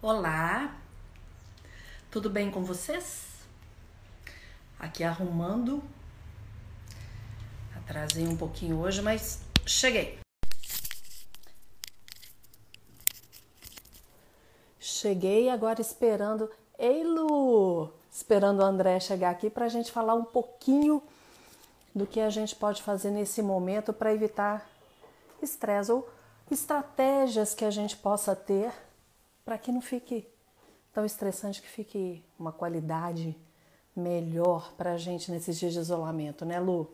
Olá, tudo bem com vocês? Aqui arrumando. Atrasei um pouquinho hoje, mas cheguei. Cheguei agora esperando. Ei, Lu! Esperando o André chegar aqui para a gente falar um pouquinho do que a gente pode fazer nesse momento para evitar estresse ou estratégias que a gente possa ter para que não fique tão estressante, que fique uma qualidade melhor para a gente nesses dias de isolamento, né, Lu?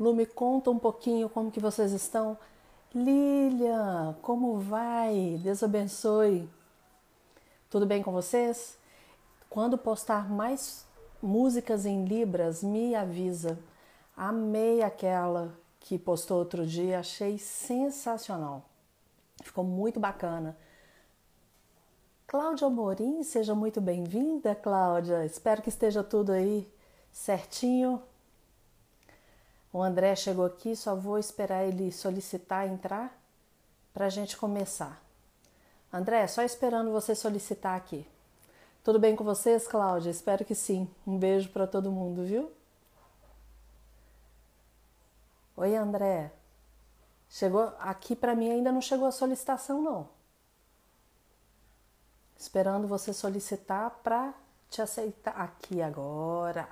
Lu, me conta um pouquinho como que vocês estão. Lilian, como vai? Deus abençoe. Tudo bem com vocês? Quando postar mais músicas em Libras, me avisa. Amei aquela que postou outro dia, achei sensacional. Ficou muito bacana. Cláudia Amorim, seja muito bem-vinda, Cláudia. Espero que esteja tudo aí certinho. O André chegou aqui, só vou esperar ele solicitar entrar para a gente começar. André, só esperando você solicitar aqui. Tudo bem com vocês, Cláudia? Espero que sim. Um beijo para todo mundo, viu? Oi, André. Chegou aqui para mim ainda não chegou a solicitação não esperando você solicitar para te aceitar aqui agora.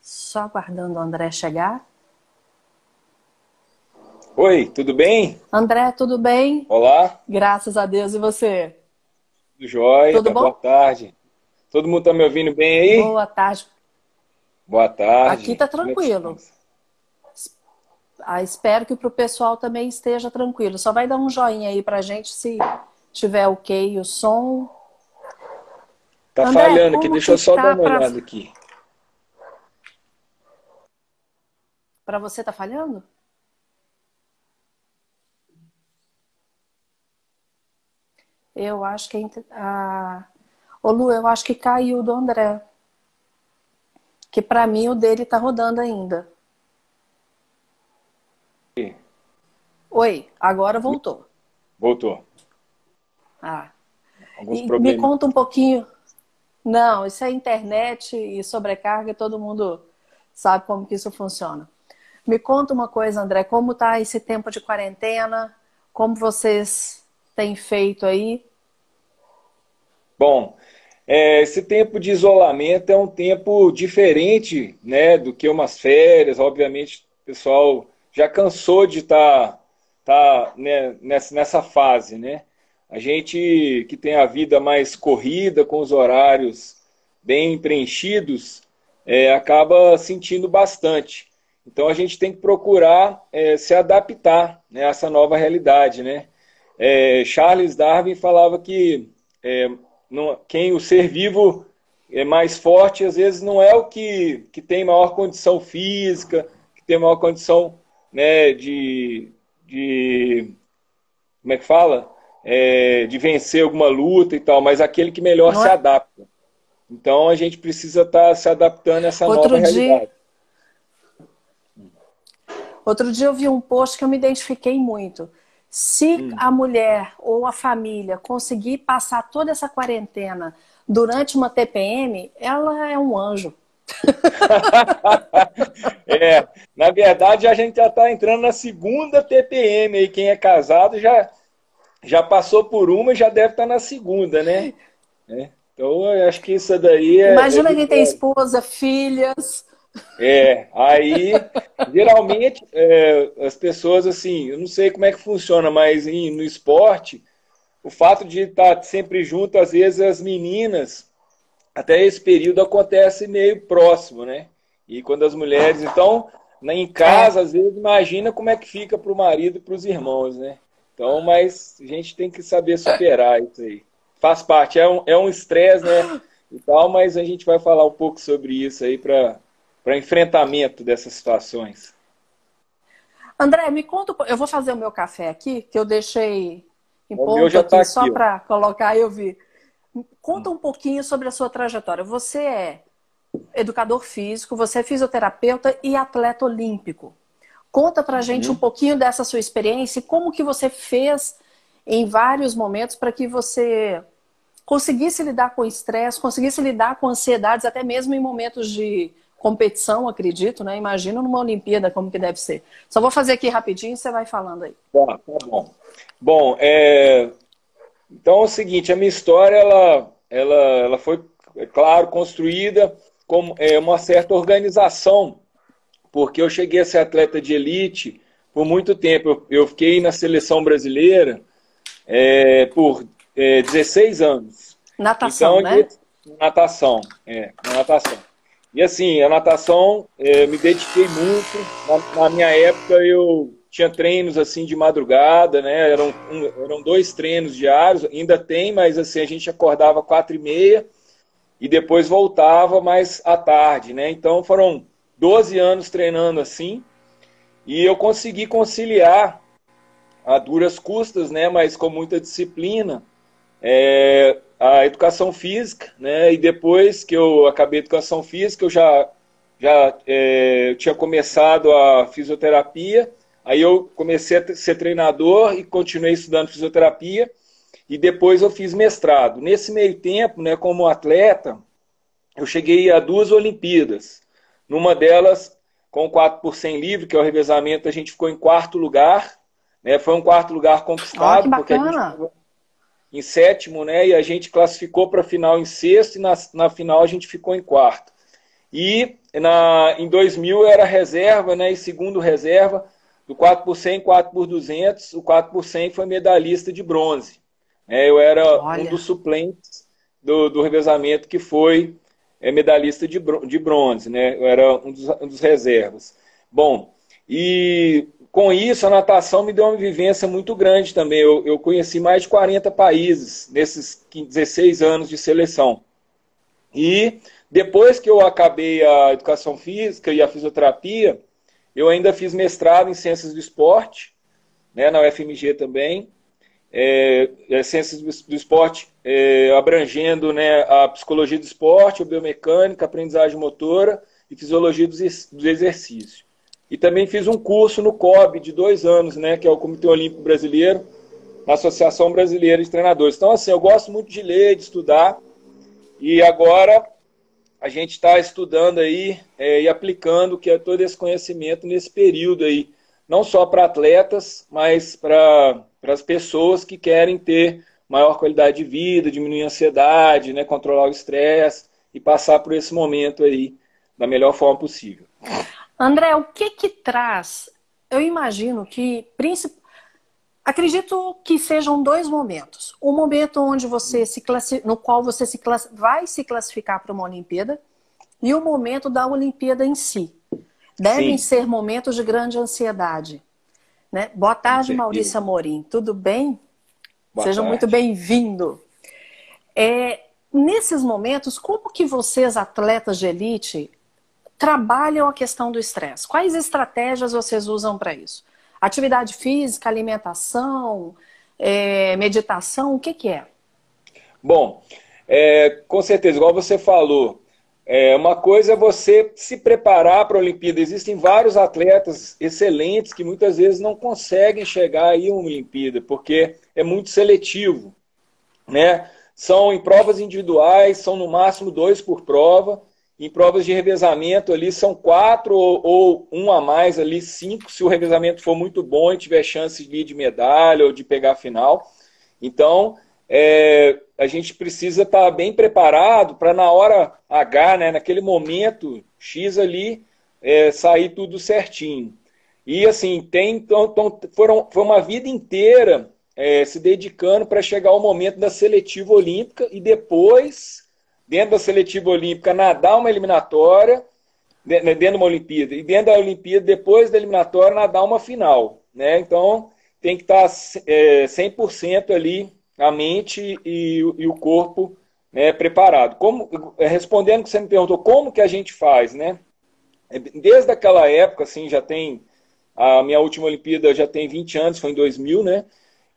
Só aguardando o André chegar. Oi, tudo bem? André, tudo bem? Olá. Graças a Deus. E você? Tudo jóia. Tudo bom? Boa tarde. Todo mundo está me ouvindo bem aí? Boa tarde. Boa tarde. Aqui tá tranquilo. Ah, espero que para o pessoal também esteja tranquilo. Só vai dar um joinha aí para gente se tiver ok o som. Tá André, falhando aqui, deixa eu só tá dar uma pra... olhada aqui. Para você tá falhando? Eu acho que a Ô Lu, eu acho que caiu do André. Que para mim o dele tá rodando ainda. Oi, agora voltou. Voltou. Ah. Alguns e problemas. Me conta um pouquinho. Não, isso é internet e sobrecarga, todo mundo sabe como que isso funciona. Me conta uma coisa, André, como tá esse tempo de quarentena? Como vocês têm feito aí? Bom, é, esse tempo de isolamento é um tempo diferente, né, do que umas férias. Obviamente, o pessoal já cansou de estar tá tá né, nessa, nessa fase, né? A gente que tem a vida mais corrida, com os horários bem preenchidos, é, acaba sentindo bastante. Então a gente tem que procurar é, se adaptar né, a essa nova realidade, né? É, Charles Darwin falava que é, não, quem o ser vivo é mais forte às vezes não é o que, que tem maior condição física, que tem maior condição né, de, de. Como é que fala? É, de vencer alguma luta e tal, mas aquele que melhor Não se é? adapta. Então a gente precisa estar tá se adaptando a essa Outro nova dia... realidade. Outro dia eu vi um post que eu me identifiquei muito. Se hum. a mulher ou a família conseguir passar toda essa quarentena durante uma TPM, ela é um anjo. é, na verdade a gente já está entrando na segunda TPM aí. Quem é casado já, já passou por uma e já deve estar tá na segunda, né? É, então eu acho que isso daí é. Imagina é quem tem esposa, filhas. É, aí geralmente é, as pessoas assim, eu não sei como é que funciona, mas em, no esporte, o fato de estar tá sempre junto, às vezes as meninas até esse período acontece meio próximo, né? E quando as mulheres, então, em casa, às vezes, imagina como é que fica para o marido e para os irmãos, né? Então, mas a gente tem que saber superar isso aí. Faz parte, é um, é um estresse, né? E tal, mas a gente vai falar um pouco sobre isso aí para enfrentamento dessas situações. André, me conta, eu vou fazer o meu café aqui, que eu deixei em o ponto aqui, tá só para colocar eu vi. Conta um pouquinho sobre a sua trajetória. Você é educador físico, você é fisioterapeuta e atleta olímpico. Conta pra gente uhum. um pouquinho dessa sua experiência e como que você fez em vários momentos para que você conseguisse lidar com o estresse, conseguisse lidar com ansiedades, até mesmo em momentos de competição, acredito, né? Imagina numa Olimpíada como que deve ser. Só vou fazer aqui rapidinho e você vai falando aí. Tá, tá bom. Bom, é... então é o seguinte, a minha história, ela, ela, ela foi, é claro, construída com é, uma certa organização, porque eu cheguei a ser atleta de elite por muito tempo. Eu, eu fiquei na seleção brasileira é, por é, 16 anos. Natação, então, né? Natação, é, natação. E assim, a natação, é, me dediquei muito. Na, na, minha época, eu tinha treinos assim de madrugada, né? Eram, um, eram dois treinos diários, ainda tem, mas assim, a gente acordava quatro e meia e depois voltava mais à tarde, né? Então foram 12 anos treinando assim. E eu consegui conciliar a duras custas, né? Mas com muita disciplina. É, a educação física, né? E depois que eu acabei a educação física, eu já, já é, tinha começado a fisioterapia. Aí eu comecei a ser treinador e continuei estudando fisioterapia. E depois eu fiz mestrado. Nesse meio tempo, né, como atleta, eu cheguei a duas Olimpíadas. Numa delas, com 4 por 100 livre, que é o revezamento, a gente ficou em quarto lugar. Né? Foi um quarto lugar conquistado, oh, porque a gente em sétimo, né? E a gente classificou para a final em sexto e na, na final a gente ficou em quarto. E na, em 2000 era reserva, né? E segundo reserva, do 4 por 100, 4 por 200, o 4 por 100 foi medalhista de bronze. É, eu era Olha. um dos suplentes do, do revezamento que foi é, medalhista de, de bronze, né? Eu era um dos, um dos reservas. Bom, e com isso, a natação me deu uma vivência muito grande também. Eu, eu conheci mais de 40 países nesses 16 anos de seleção. E depois que eu acabei a educação física e a fisioterapia, eu ainda fiz mestrado em ciências do esporte, né, na UFMG também. É, é, ciências do esporte é, abrangendo né, a psicologia do esporte, a biomecânica, a aprendizagem motora e fisiologia do, do exercício. E também fiz um curso no COB de dois anos, né, que é o Comitê Olímpico Brasileiro, na Associação Brasileira de Treinadores. Então, assim, eu gosto muito de ler, de estudar. E agora a gente está estudando aí é, e aplicando que é todo esse conhecimento nesse período aí, não só para atletas, mas para as pessoas que querem ter maior qualidade de vida, diminuir a ansiedade, né, controlar o estresse e passar por esse momento aí da melhor forma possível. André, o que que traz? Eu imagino que, acredito que sejam dois momentos. O momento onde você se no qual você se class... vai se classificar para uma Olimpíada e o momento da Olimpíada em si. Devem Sim. ser momentos de grande ansiedade. Né? Boa tarde, Maurício Amorim. Tudo bem? Boa Seja tarde. muito bem-vindo. É, nesses momentos, como que vocês, atletas de elite, trabalham a questão do estresse? Quais estratégias vocês usam para isso? Atividade física, alimentação, é, meditação, o que, que é? Bom, é, com certeza, igual você falou, é, uma coisa é você se preparar para a Olimpíada. Existem vários atletas excelentes que muitas vezes não conseguem chegar aí a uma Olimpíada, porque é muito seletivo. Né? São em provas individuais, são no máximo dois por prova. Em provas de revezamento ali são quatro ou, ou, um a mais ali, cinco, se o revezamento for muito bom e tiver chance de, de medalha ou de pegar a final. Então, é, a gente precisa estar tá bem preparado para na hora H, né, naquele momento X ali, é, sair tudo certinho. E assim, tem, então, então foram, foi uma vida inteira é, se dedicando para chegar ao momento da seletiva olímpica e depois dentro da seletiva olímpica, nadar uma eliminatória, né, dentro de uma Olimpíada, e dentro da Olimpíada, depois da eliminatória, nadar uma final. Né? Então, tem que estar é, 100% ali a mente e, e o corpo né, preparado. Como, é, respondendo que você me perguntou, como que a gente faz, né? É, desde aquela época, assim, já tem a minha última Olimpíada já tem 20 anos, foi em 2000, né?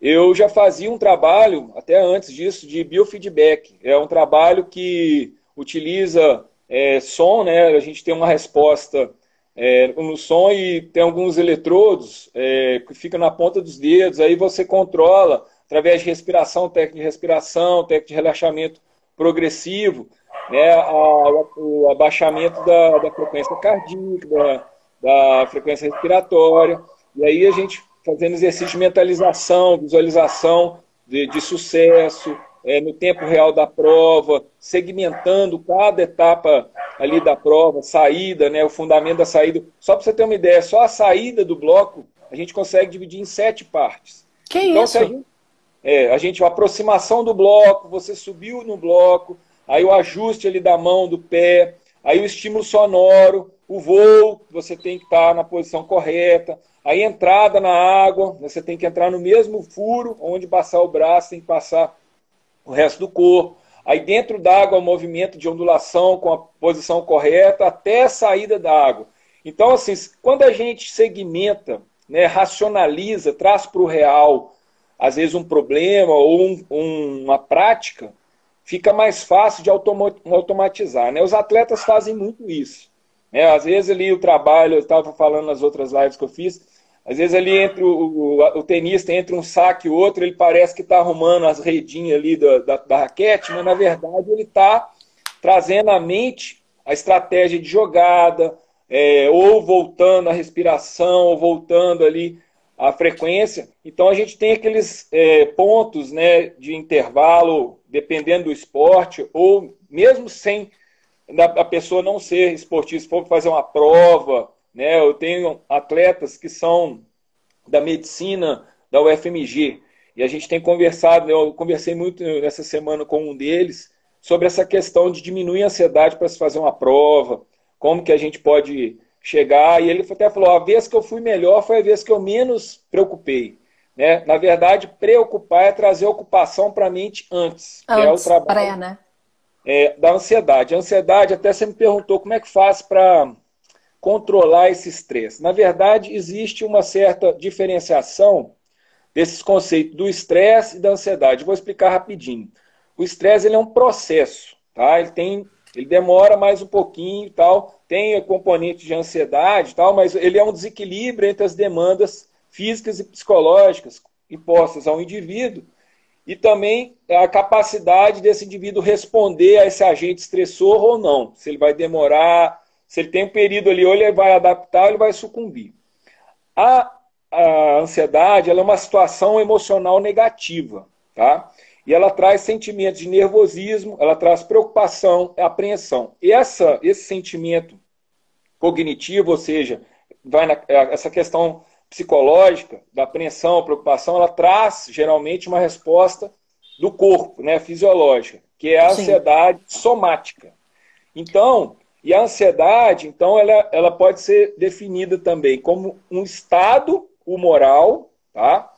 Eu já fazia um trabalho, até antes disso, de biofeedback. É um trabalho que utiliza é, som, né? A gente tem uma resposta é, no som e tem alguns eletrodos é, que ficam na ponta dos dedos. Aí você controla através de respiração, técnica de respiração, técnica de relaxamento progressivo, né? A, o abaixamento da, da frequência cardíaca, da, da frequência respiratória. E aí a gente fazendo exercício de mentalização, visualização de, de sucesso, é, no tempo real da prova, segmentando cada etapa ali da prova, saída, né, o fundamento da saída. Só para você ter uma ideia, só a saída do bloco a gente consegue dividir em sete partes. Que então, isso? A gente, é, a gente, a aproximação do bloco, você subiu no bloco, aí o ajuste ali da mão, do pé, aí o estímulo sonoro, o voo, você tem que estar na posição correta, a entrada na água, você tem que entrar no mesmo furo onde passar o braço, tem que passar o resto do corpo. Aí dentro da água, o movimento de ondulação com a posição correta até a saída da água. Então, assim, quando a gente segmenta, né, racionaliza, traz para o real, às vezes um problema ou um, um, uma prática, fica mais fácil de automatizar. Né? Os atletas fazem muito isso. Né? Às vezes ali o trabalho, eu estava falando nas outras lives que eu fiz, às vezes ali entre o, o, o, tenista, entre um saque e outro, ele parece que está arrumando as redinhas ali da, da, da, raquete, mas na verdade ele está trazendo à mente a estratégia de jogada, é, ou voltando a respiração, ou voltando ali a frequência. Então a gente tem aqueles é, pontos né, de intervalo, dependendo do esporte, ou mesmo sem a pessoa não ser esportista, for fazer uma prova, né? Eu tenho atletas que são da medicina da UFMG e a gente tem conversado, eu conversei muito essa semana com um deles sobre essa questão de diminuir a ansiedade para se fazer uma prova, como que a gente pode chegar. E ele até falou: a vez que eu fui melhor foi a vez que eu menos preocupei. Né? Na verdade, preocupar é trazer ocupação para a mente antes. Antes, é o trabalho pré, né? É, da ansiedade. A ansiedade, até você me perguntou como é que faz para controlar esse estresse. Na verdade, existe uma certa diferenciação desses conceitos do estresse e da ansiedade. Vou explicar rapidinho. O estresse ele é um processo, tá? Ele tem, ele demora mais um pouquinho e tal, tem componente de ansiedade tal, mas ele é um desequilíbrio entre as demandas físicas e psicológicas impostas ao indivíduo e também a capacidade desse indivíduo responder a esse agente estressor ou não. Se ele vai demorar, se ele tem um período ali, ou ele vai adaptar, ou ele vai sucumbir. A, a ansiedade é uma situação emocional negativa, tá? E ela traz sentimentos de nervosismo, ela traz preocupação, apreensão. Essa, esse sentimento cognitivo, ou seja, vai na, essa questão psicológica da apreensão, preocupação, ela traz geralmente uma resposta do corpo, né, fisiológica, que é a ansiedade Sim. somática. Então, e a ansiedade, então, ela, ela pode ser definida também como um estado humoral, tá?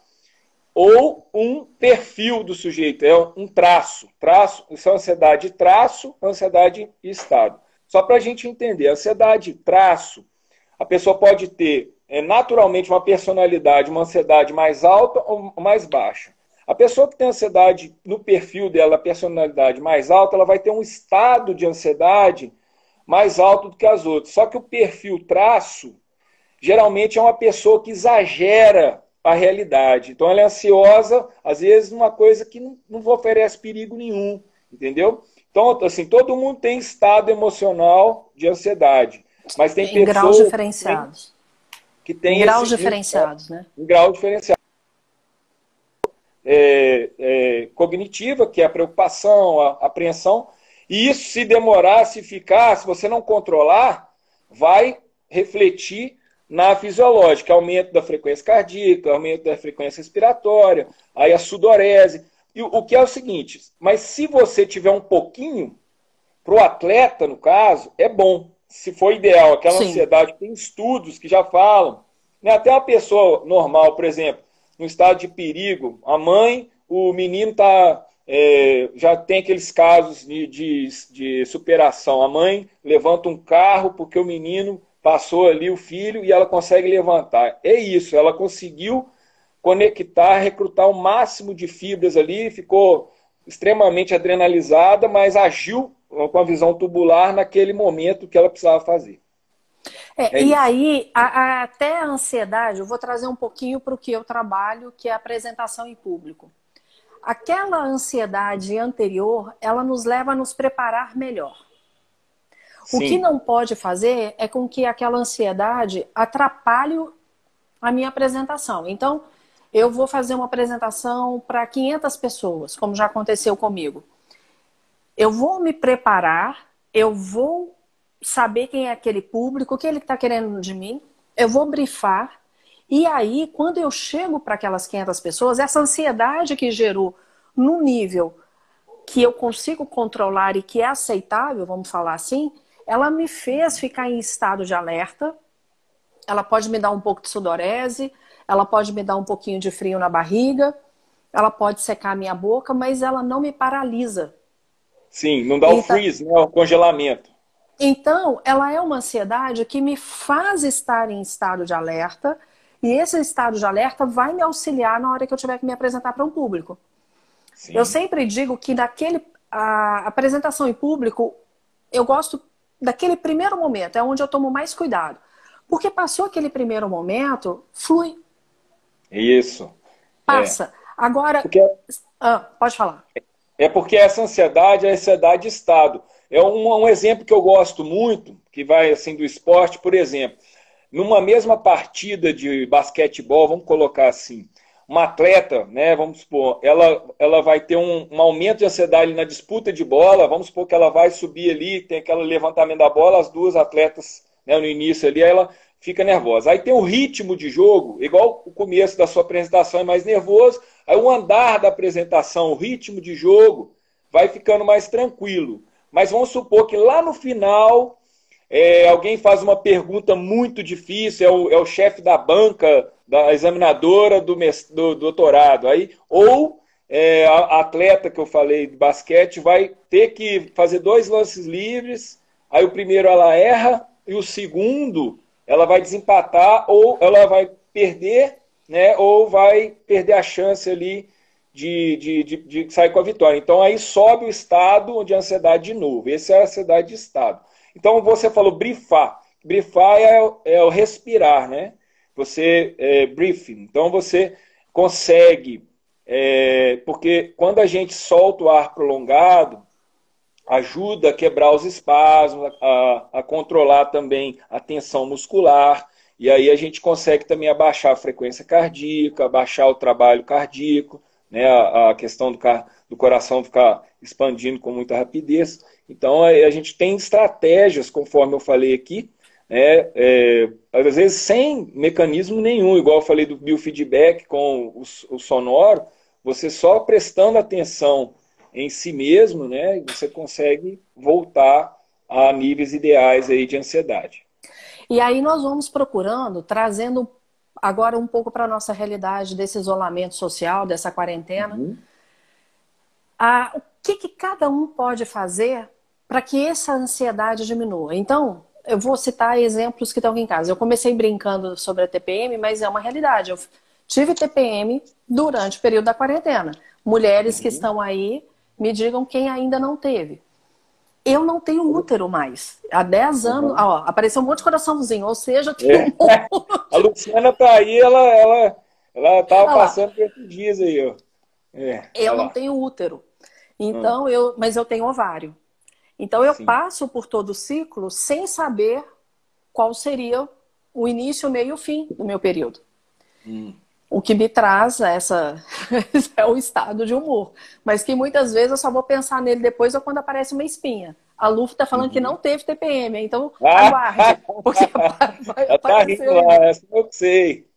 Ou um perfil do sujeito, é um traço. Traço, isso é ansiedade traço, ansiedade e estado. Só para a gente entender, ansiedade traço, a pessoa pode ter é, naturalmente uma personalidade, uma ansiedade mais alta ou mais baixa. A pessoa que tem ansiedade no perfil dela, personalidade mais alta, ela vai ter um estado de ansiedade mais alto do que as outras. Só que o perfil traço, geralmente é uma pessoa que exagera a realidade. Então ela é ansiosa, às vezes, numa coisa que não, não oferece perigo nenhum, entendeu? Então, assim, todo mundo tem estado emocional de ansiedade. Mas tem em pessoas graus diferenciados. Que tem em graus diferenciados, né? Em grau diferenciado. É, é, cognitiva, que é a preocupação, a apreensão, e isso, se demorar, se ficar, se você não controlar, vai refletir na fisiológica, aumento da frequência cardíaca, aumento da frequência respiratória, aí a sudorese. E o que é o seguinte, mas se você tiver um pouquinho, para o atleta, no caso, é bom. Se for ideal, aquela Sim. ansiedade, tem estudos que já falam. Né? Até uma pessoa normal, por exemplo, no estado de perigo, a mãe, o menino está é, já tem aqueles casos de, de, de, superação. A mãe levanta um carro porque o menino passou ali o filho e ela consegue levantar. É isso, ela conseguiu conectar, recrutar o máximo de fibras ali, ficou extremamente adrenalizada, mas agiu com a visão tubular naquele momento que ela precisava fazer. É, é e isso. aí, a, a, até a ansiedade, eu vou trazer um pouquinho para o que eu trabalho, que é a apresentação em público. Aquela ansiedade anterior, ela nos leva a nos preparar melhor. Sim. O que não pode fazer é com que aquela ansiedade atrapalhe a minha apresentação. Então, eu vou fazer uma apresentação para 500 pessoas, como já aconteceu comigo. Eu vou me preparar, eu vou saber quem é aquele público, o que ele está querendo de mim, eu vou brifar, e aí, quando eu chego para aquelas 500 pessoas, essa ansiedade que gerou no nível que eu consigo controlar e que é aceitável, vamos falar assim, ela me fez ficar em estado de alerta. Ela pode me dar um pouco de sudorese, ela pode me dar um pouquinho de frio na barriga, ela pode secar minha boca, mas ela não me paralisa. Sim, não dá então, o freeze, né? o congelamento. Então, ela é uma ansiedade que me faz estar em estado de alerta, e esse estado de alerta vai me auxiliar na hora que eu tiver que me apresentar para um público. Sim. Eu sempre digo que naquele a apresentação em público, eu gosto daquele primeiro momento, é onde eu tomo mais cuidado. Porque passou aquele primeiro momento, flui. Isso. Passa. É. Agora. Porque... Ah, pode falar. É porque essa ansiedade é ansiedade de estado. É um, um exemplo que eu gosto muito, que vai assim do esporte, por exemplo. Numa mesma partida de basquetebol, vamos colocar assim, uma atleta, né, vamos supor, ela, ela vai ter um, um, aumento de ansiedade na disputa de bola, vamos supor que ela vai subir ali, tem aquele levantamento da bola, as duas atletas né, no início ali, ela fica nervosa. Aí tem o ritmo de jogo, igual o começo da sua apresentação é mais nervoso, aí o andar da apresentação, o ritmo de jogo vai ficando mais tranquilo. Mas vamos supor que lá no final é, alguém faz uma pergunta muito difícil, é o, é o chefe da banca, da examinadora do, do doutorado. Aí, ou é, a atleta que eu falei de basquete vai ter que fazer dois lances livres, aí o primeiro ela erra, e o segundo ela vai desempatar, ou ela vai perder, né, ou vai perder a chance ali de, de, de, de sair com a vitória. Então aí sobe o estado de ansiedade de novo. Esse é a ansiedade de estado. Então você falou brifar. Brifar é, é o respirar, né? Você é, briefing. Então você consegue, é, porque quando a gente solta o ar prolongado, ajuda a quebrar os espasmos, a, a controlar também a tensão muscular. E aí a gente consegue também abaixar a frequência cardíaca, abaixar o trabalho cardíaco, né, a, a questão do, do coração ficar expandindo com muita rapidez. Então, a gente tem estratégias, conforme eu falei aqui, né, é, às vezes sem mecanismo nenhum, igual eu falei do biofeedback com o, o sonoro, você só prestando atenção em si mesmo, né, você consegue voltar a níveis ideais aí de ansiedade. E aí nós vamos procurando, trazendo agora um pouco para a nossa realidade desse isolamento social, dessa quarentena, uhum. a, o que, que cada um pode fazer para que essa ansiedade diminua. Então, eu vou citar exemplos que estão aqui em casa. Eu comecei brincando sobre a TPM, mas é uma realidade. Eu tive TPM durante o período da quarentena. Mulheres que uhum. estão aí, me digam quem ainda não teve. Eu não tenho útero mais. Há 10 uhum. anos, ó, apareceu um monte de coraçãozinho, ou seja, é. um a Luciana tá aí, ela ela ela tava passando por esses dias aí, ó. É, eu não tenho útero. Então, hum. eu, mas eu tenho ovário. Então eu Sim. passo por todo o ciclo sem saber qual seria o início, o meio e o fim do meu período. Hum. O que me traz essa é o estado de humor. Mas que muitas vezes eu só vou pensar nele depois ou quando aparece uma espinha. A Lufa está falando uhum. que não teve TPM, então aguarde. Porque vai ela tá rindo lá, essa eu sei.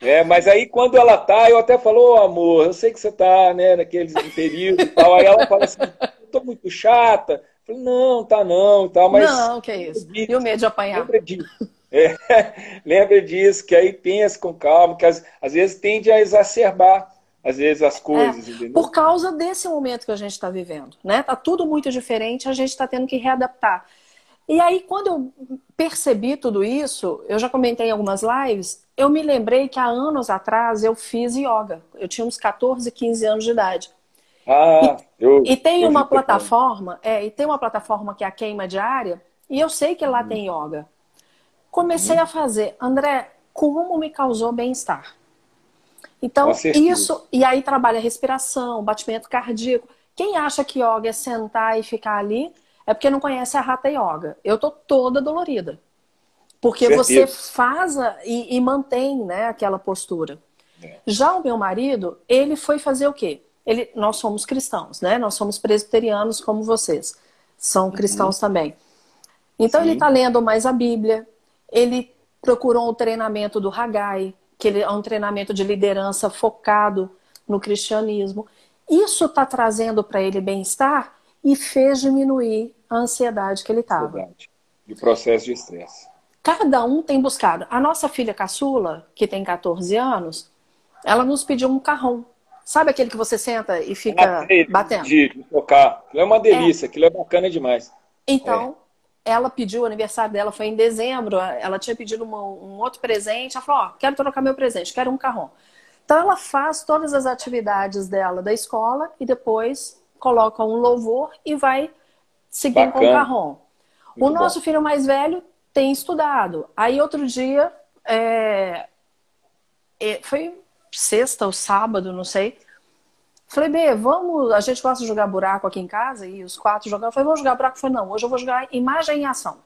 É, mas aí quando ela tá, eu até falo, oh, amor, eu sei que você tá, né, naquele período e tal. Aí ela fala assim, eu tô muito chata. Falei, não, tá não, tá, mas. Não, que é isso. E o medo de apanhar. Lembra disso. É, lembra disso, que aí pensa com calma, que às, às vezes tende a exacerbar às vezes as coisas, é, Por causa desse momento que a gente está vivendo, né? Tá tudo muito diferente, a gente está tendo que readaptar. E aí, quando eu percebi tudo isso, eu já comentei em algumas lives, eu me lembrei que há anos atrás eu fiz yoga. Eu tinha uns 14, 15 anos de idade. Ah, e, eu, e tem eu uma plataforma, é, e tem uma plataforma que é a queima diária, e eu sei que lá hum. tem yoga. Comecei hum. a fazer, André, como me causou bem-estar. Então, isso, e aí trabalha respiração, batimento cardíaco. Quem acha que yoga é sentar e ficar ali, é porque não conhece a Hatha Yoga. Eu tô toda dolorida. Porque Certeza. você faz e, e, mantém né, aquela postura. É. Já o meu marido, ele foi fazer o quê? Ele, nós somos cristãos, né? Nós somos presbiterianos como vocês. São uhum. cristãos uhum. também. Então Sim. ele está lendo mais a Bíblia. Ele procurou o treinamento do Hagai, que ele é um treinamento de liderança focado no cristianismo. Isso está trazendo para ele bem-estar e fez diminuir a ansiedade que ele estava. E o processo de estresse. Cada um tem buscado. A nossa filha caçula, que tem 14 anos, ela nos pediu um carrão. Sabe aquele que você senta e fica batendo? De, de tocar. Aquilo é uma delícia, é. aquilo é bacana demais. Então, é. Ela pediu, o aniversário dela foi em dezembro, ela tinha pedido uma, um outro presente. Ela falou: Ó, quero trocar meu presente, quero um carrão. Então, ela faz todas as atividades dela da escola e depois coloca um louvor e vai seguindo com o carrom. o nosso bom. filho mais velho tem estudado. Aí outro dia, é, é, foi sexta ou sábado, não sei. Falei, Bê, vamos. A gente gosta de jogar buraco aqui em casa e os quatro jogando. Falei, vamos jogar buraco? Eu falei, não, hoje eu vou jogar imagem em ação.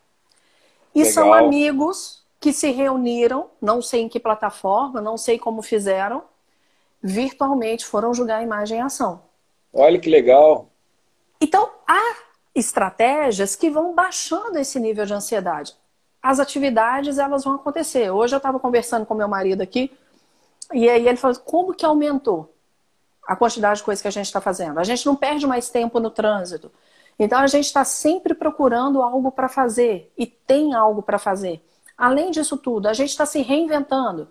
E Legal. são amigos que se reuniram, não sei em que plataforma, não sei como fizeram, virtualmente foram jogar imagem em ação. Olha que legal. Então, há estratégias que vão baixando esse nível de ansiedade. As atividades, elas vão acontecer. Hoje eu estava conversando com meu marido aqui, e aí ele falou, como que aumentou a quantidade de coisas que a gente está fazendo? A gente não perde mais tempo no trânsito. Então, a gente está sempre procurando algo para fazer, e tem algo para fazer. Além disso tudo, a gente está se reinventando,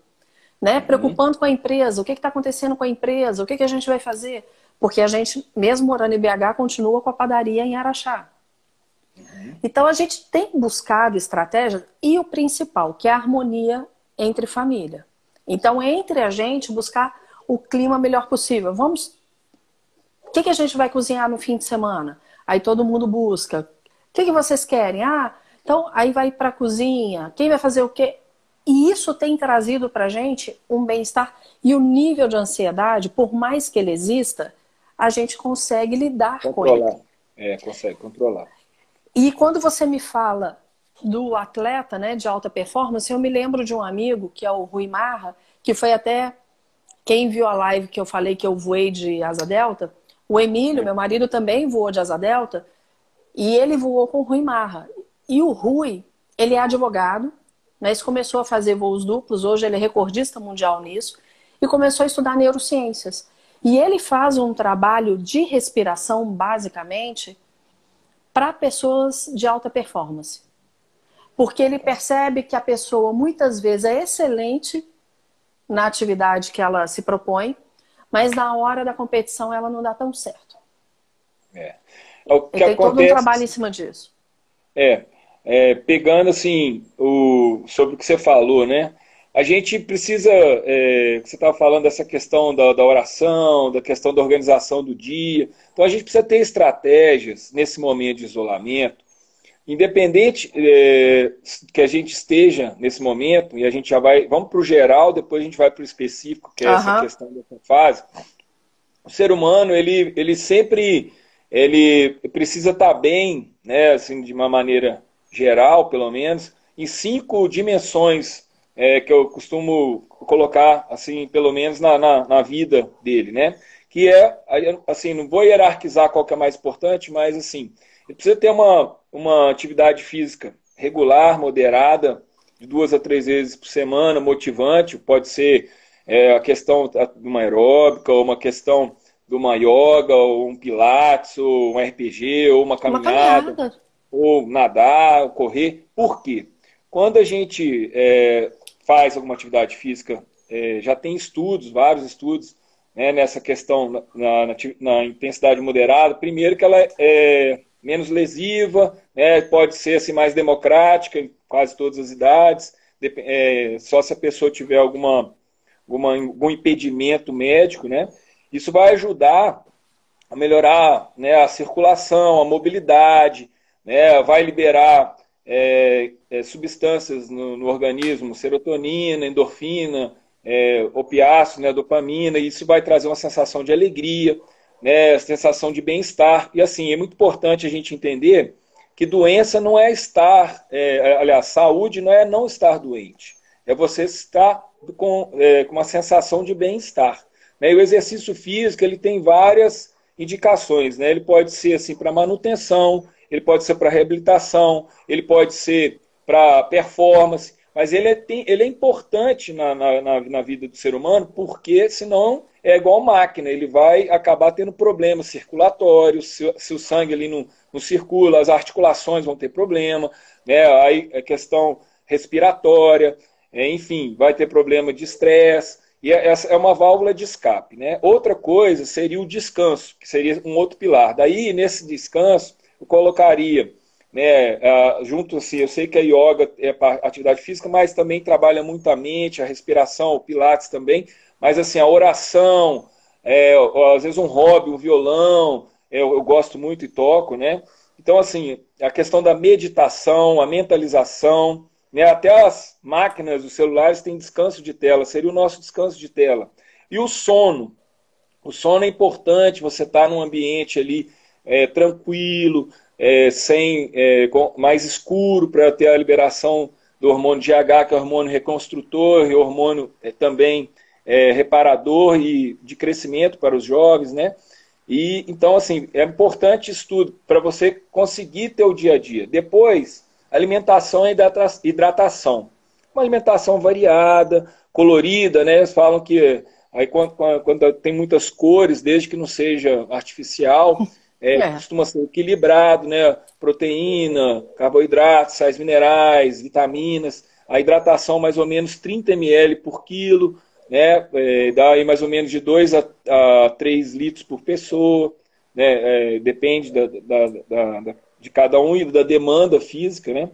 né? Uhum. Preocupando com a empresa, o que está acontecendo com a empresa, o que, que a gente vai fazer. Porque a gente, mesmo morando em BH, continua com a padaria em Araxá. Uhum. Então a gente tem buscado estratégias e o principal, que é a harmonia entre família. Então, entre a gente, buscar o clima melhor possível. Vamos. O que, que a gente vai cozinhar no fim de semana? Aí todo mundo busca. O que, que vocês querem? Ah, então aí vai para a cozinha. Quem vai fazer o quê? E isso tem trazido para a gente um bem-estar. E o nível de ansiedade, por mais que ele exista, a gente consegue lidar controlar. com ele. É, consegue controlar. E quando você me fala do atleta né, de alta performance, eu me lembro de um amigo, que é o Rui Marra, que foi até quem viu a live que eu falei que eu voei de asa delta. O Emílio, meu marido, também voou de asa delta. E ele voou com o Rui Marra. E o Rui, ele é advogado, mas começou a fazer voos duplos. Hoje ele é recordista mundial nisso. E começou a estudar neurociências. E ele faz um trabalho de respiração, basicamente, para pessoas de alta performance. Porque ele percebe que a pessoa muitas vezes é excelente na atividade que ela se propõe, mas na hora da competição ela não dá tão certo. É. é o que tem acontece... todo um trabalho em cima disso. É, é, pegando assim o sobre o que você falou, né? a gente precisa, é, você estava falando dessa questão da, da, oração, da questão da organização do dia. Então a gente precisa ter estratégias nesse momento de isolamento, independente é, que a gente esteja nesse momento, e a gente já vai, vamos para o geral, depois a gente vai para o específico, que é uhum. essa questão dessa fase. O ser humano, ele, ele sempre ele precisa estar bem, né, assim, de uma maneira geral, pelo menos, em cinco dimensões é, que eu costumo colocar, assim, pelo menos na, na, na, vida dele, né? Que é, assim, não vou hierarquizar qual que é mais importante, mas, assim, ele precisa ter uma, uma atividade física regular, moderada, de duas a três vezes por semana, motivante, pode ser é, a questão de uma aeróbica, ou uma questão de uma yoga, ou um pilates, ou um RPG, ou uma caminhada, uma caminhada. ou nadar, ou correr. Por quê? Quando a gente é, faz alguma atividade física, é, já tem estudos, vários estudos, né, nessa questão na, na, na, intensidade moderada. Primeiro que ela é menos lesiva, né, pode ser assim, mais democrática em quase todas as idades, é, só se a pessoa tiver alguma, alguma, algum impedimento médico, né? Isso vai ajudar a melhorar né, a circulação, a mobilidade, né, vai liberar é, é, substâncias no, no, organismo, serotonina, endorfina, é, opiáceos, né, dopamina, e isso vai trazer uma sensação de alegria, né, sensação de bem-estar. E assim, é muito importante a gente entender que doença não é estar, é, aliás, saúde não é não estar doente, é você estar com, é, com uma sensação de bem-estar. Né? E o exercício físico ele tem várias indicações, né? Ele pode ser assim para manutenção, ele pode ser para reabilitação, ele pode ser para performance, mas ele é, tem, ele é importante na, na, na, vida do ser humano, porque senão é igual máquina, ele vai acabar tendo problemas circulatórios, se, se o sangue ali não, não, circula, as articulações vão ter problema, né? aí a questão respiratória, é, enfim, vai ter problema de estresse, e é, essa é uma válvula de escape. Né? Outra coisa seria o descanso, que seria um outro pilar. Daí, nesse descanso, eu colocaria né, junto assim, eu sei que a yoga é atividade física, mas também trabalha muito a mente, a respiração, o pilates também, mas assim, a oração, é, às vezes um hobby, um violão, eu, eu, gosto muito e toco, né? Então, assim, a questão da meditação, a mentalização, né, até as máquinas, os celulares têm descanso de tela, seria o nosso descanso de tela. E o sono, o sono é importante, você está num ambiente ali é, tranquilo, é, sem é, mais escuro para ter a liberação do hormônio GH, que é o hormônio reconstrutor e hormônio é, também é, reparador e de crescimento para os jovens, né? E então assim é importante isso tudo para você conseguir ter o dia a dia. Depois, alimentação e hidratação. Uma alimentação variada, colorida, né? Eles falam que aí quando, quando tem muitas cores, desde que não seja artificial, é, é. costuma ser equilibrado, né? Proteína, carboidratos, sais minerais, vitaminas. A hidratação mais ou menos 30 ml por quilo, né? É, dá aí mais ou menos de 2 a, a 3 litros por pessoa. Né? É, depende da, da, da, de cada um e da demanda física, né?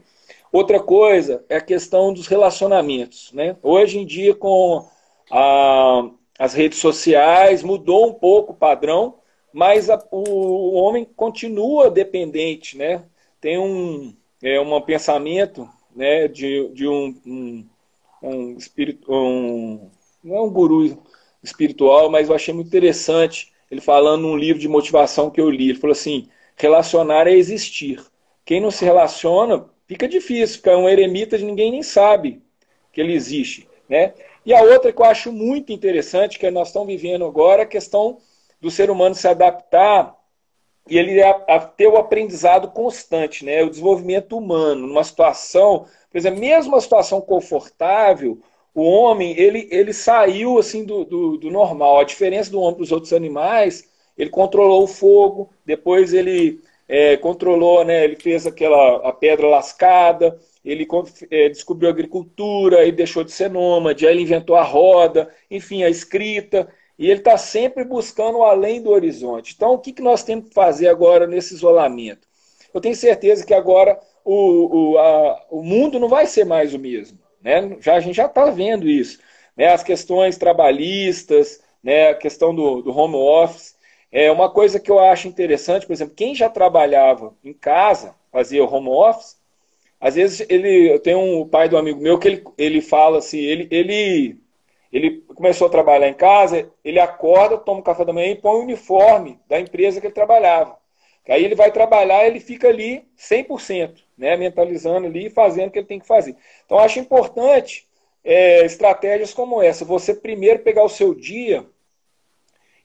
Outra coisa é a questão dos relacionamentos, né? Hoje em dia, com a, as redes sociais, mudou um pouco o padrão, mas a, o, homem continua dependente, né? Tem um, é, um pensamento né, de, de um, um, um espírito, um, não é um guru espiritual, mas eu achei muito interessante ele falando num livro de motivação que eu li. Ele falou assim: relacionar é existir. Quem não se relaciona, fica difícil, fica um eremita de ninguém nem sabe que ele existe. Né? E a outra que eu acho muito interessante, que nós estamos vivendo agora, é a questão do ser humano se adaptar e ele a, a ter o aprendizado constante, né? o desenvolvimento humano, numa situação, por exemplo, mesmo uma situação confortável, o homem ele, ele saiu assim do, do, do normal. A diferença do homem para os outros animais, ele controlou o fogo, depois ele é, controlou, né, ele fez aquela a pedra lascada, ele é, descobriu a agricultura, ele deixou de ser nômade, aí ele inventou a roda, enfim, a escrita. E ele está sempre buscando além do horizonte. Então, o que, que nós temos que fazer agora nesse isolamento? Eu tenho certeza que agora o, o, a, o mundo não vai ser mais o mesmo. Né? Já, a gente já está vendo isso. Né? As questões trabalhistas, né? a questão do, do home office. É uma coisa que eu acho interessante, por exemplo, quem já trabalhava em casa, fazia home office, às vezes ele, eu tenho um pai do amigo meu que ele, ele fala assim, ele, ele ele começou a trabalhar em casa, ele acorda, toma um café da manhã e põe o uniforme da empresa que ele trabalhava. Aí ele vai trabalhar, ele fica ali 100%, né, mentalizando ali e fazendo o que ele tem que fazer. Então, acho importante é, estratégias como essa. Você primeiro pegar o seu dia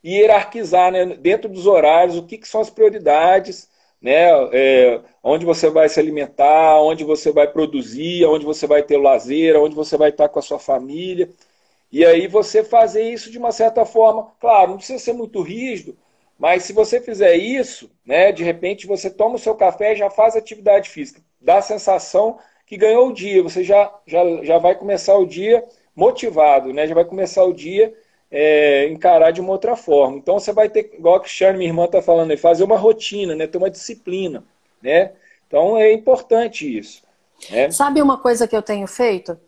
e hierarquizar né, dentro dos horários o que, que são as prioridades, né, é, onde você vai se alimentar, onde você vai produzir, onde você vai ter lazer, onde você vai estar com a sua família. E aí você fazer isso de uma certa forma, claro, não precisa ser muito rígido, mas se você fizer isso, né, de repente você toma o seu café e já faz atividade física, dá a sensação que ganhou o dia, você já, já, já vai começar o dia motivado, né, já vai começar o dia é, encarar de uma outra forma. Então você vai ter, igual a Cristiane, minha irmã está falando aí, fazer uma rotina, né, ter uma disciplina, né? Então é importante isso. Né? Sabe uma coisa que eu tenho feito?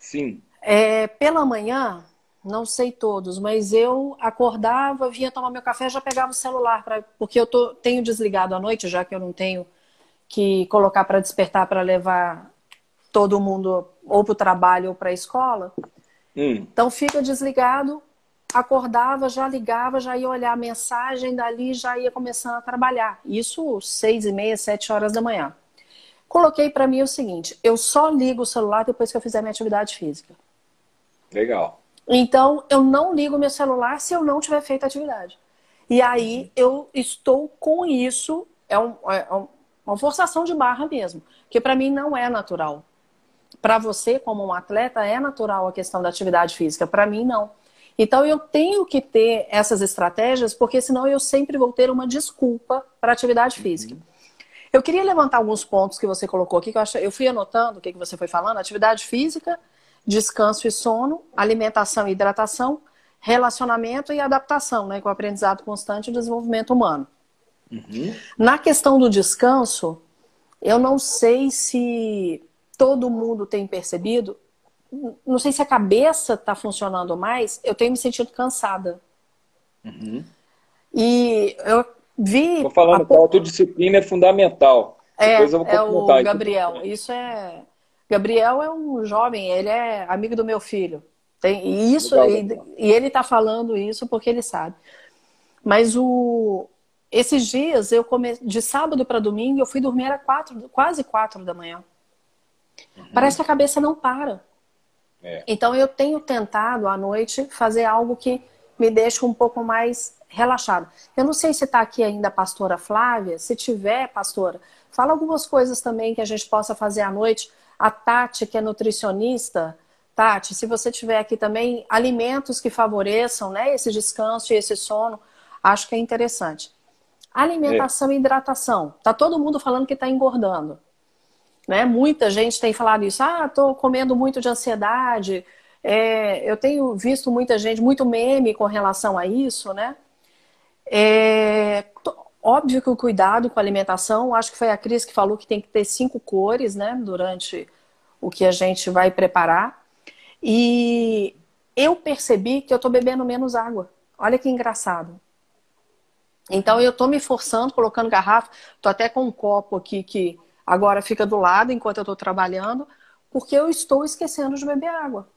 Sim. É, pela manhã, Não sei todos, mas eu acordava, vinha tomar meu café, já pegava o celular, pra, porque eu tô, tenho desligado à noite, já que eu não tenho que colocar para despertar para levar todo mundo ou para o trabalho ou para a escola. Hum. Então fica desligado, acordava, já ligava, já ia olhar a mensagem, dali já ia começando a trabalhar. Isso seis e meia, sete horas da manhã. Coloquei para mim o seguinte: eu só ligo o celular depois que eu fizer minha atividade física. Legal. Então eu não ligo meu celular se eu não tiver feito atividade. E aí eu estou com isso, é, um, é uma forçação de barra mesmo, que para mim não é natural. Para você, como um atleta, é natural a questão da atividade física. Para mim, não. Então eu tenho que ter essas estratégias, porque senão eu sempre vou ter uma desculpa para atividade física. Eu queria levantar alguns pontos que você colocou aqui, que eu, achei, eu fui anotando o que, que você foi falando: atividade física, descanso e sono, alimentação e hidratação, relacionamento e adaptação, né, com o aprendizado constante e o desenvolvimento humano. Uhum. Na questão do descanso, eu não sei se todo mundo tem percebido, não sei se a cabeça está funcionando mais, eu tenho me sentido cansada. Uhum. E eu vi. Estou falando que a autodisciplina é fundamental. É, é o Gabriel. Isso é. Gabriel é um jovem, ele é amigo do meu filho. Tem isso e, e, ele está falando isso porque ele sabe. Mas o esses dias eu come... de sábado para domingo eu fui dormir era quatro, quase quatro da manhã. Uhum. Parece que a cabeça não para. É. Então eu tenho tentado à noite fazer algo que me deixa um pouco mais relaxado. Eu não sei se está aqui ainda a pastora Flávia. Se tiver, pastora, fala algumas coisas também que a gente possa fazer à noite. A Tati, que é nutricionista, Tati, se você tiver aqui também alimentos que favoreçam né, esse descanso e esse sono, acho que é interessante. Alimentação é. e hidratação. Tá todo mundo falando que está engordando. Né? Muita gente tem falado isso. Ah, estou comendo muito de ansiedade. É, eu tenho visto muita gente, muito meme com relação a isso, né? É, óbvio que o cuidado com a alimentação, acho que foi a Cris que falou que tem que ter cinco cores, né? Durante o que a gente vai preparar. E eu percebi que eu estou bebendo menos água. Olha que engraçado. Então eu estou me forçando, colocando garrafa, estou até com um copo aqui que agora fica do lado enquanto eu estou trabalhando, porque eu estou esquecendo de beber água.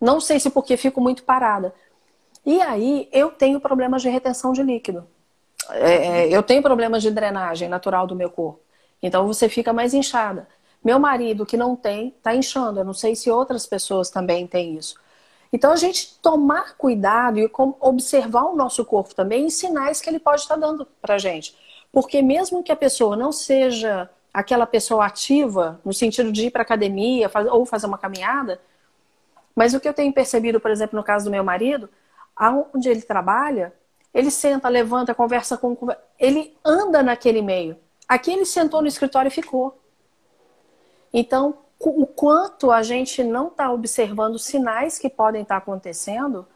Não sei se porque fico muito parada. E aí eu tenho problemas de retenção de líquido. É, é, eu tenho problemas de drenagem natural do meu corpo. Então você fica mais inchada. Meu marido, que não tem, está inchando. Eu não sei se outras pessoas também têm isso. Então a gente tomar cuidado e observar o nosso corpo também em sinais que ele pode estar dando para gente. Porque mesmo que a pessoa não seja aquela pessoa ativa, no sentido de ir para academia ou fazer uma caminhada. Mas o que eu tenho percebido, por exemplo, no caso do meu marido, aonde ele trabalha, ele senta, levanta, conversa com. Ele anda naquele meio. Aqui ele sentou no escritório e ficou. Então, o quanto a gente não está observando sinais que podem estar tá acontecendo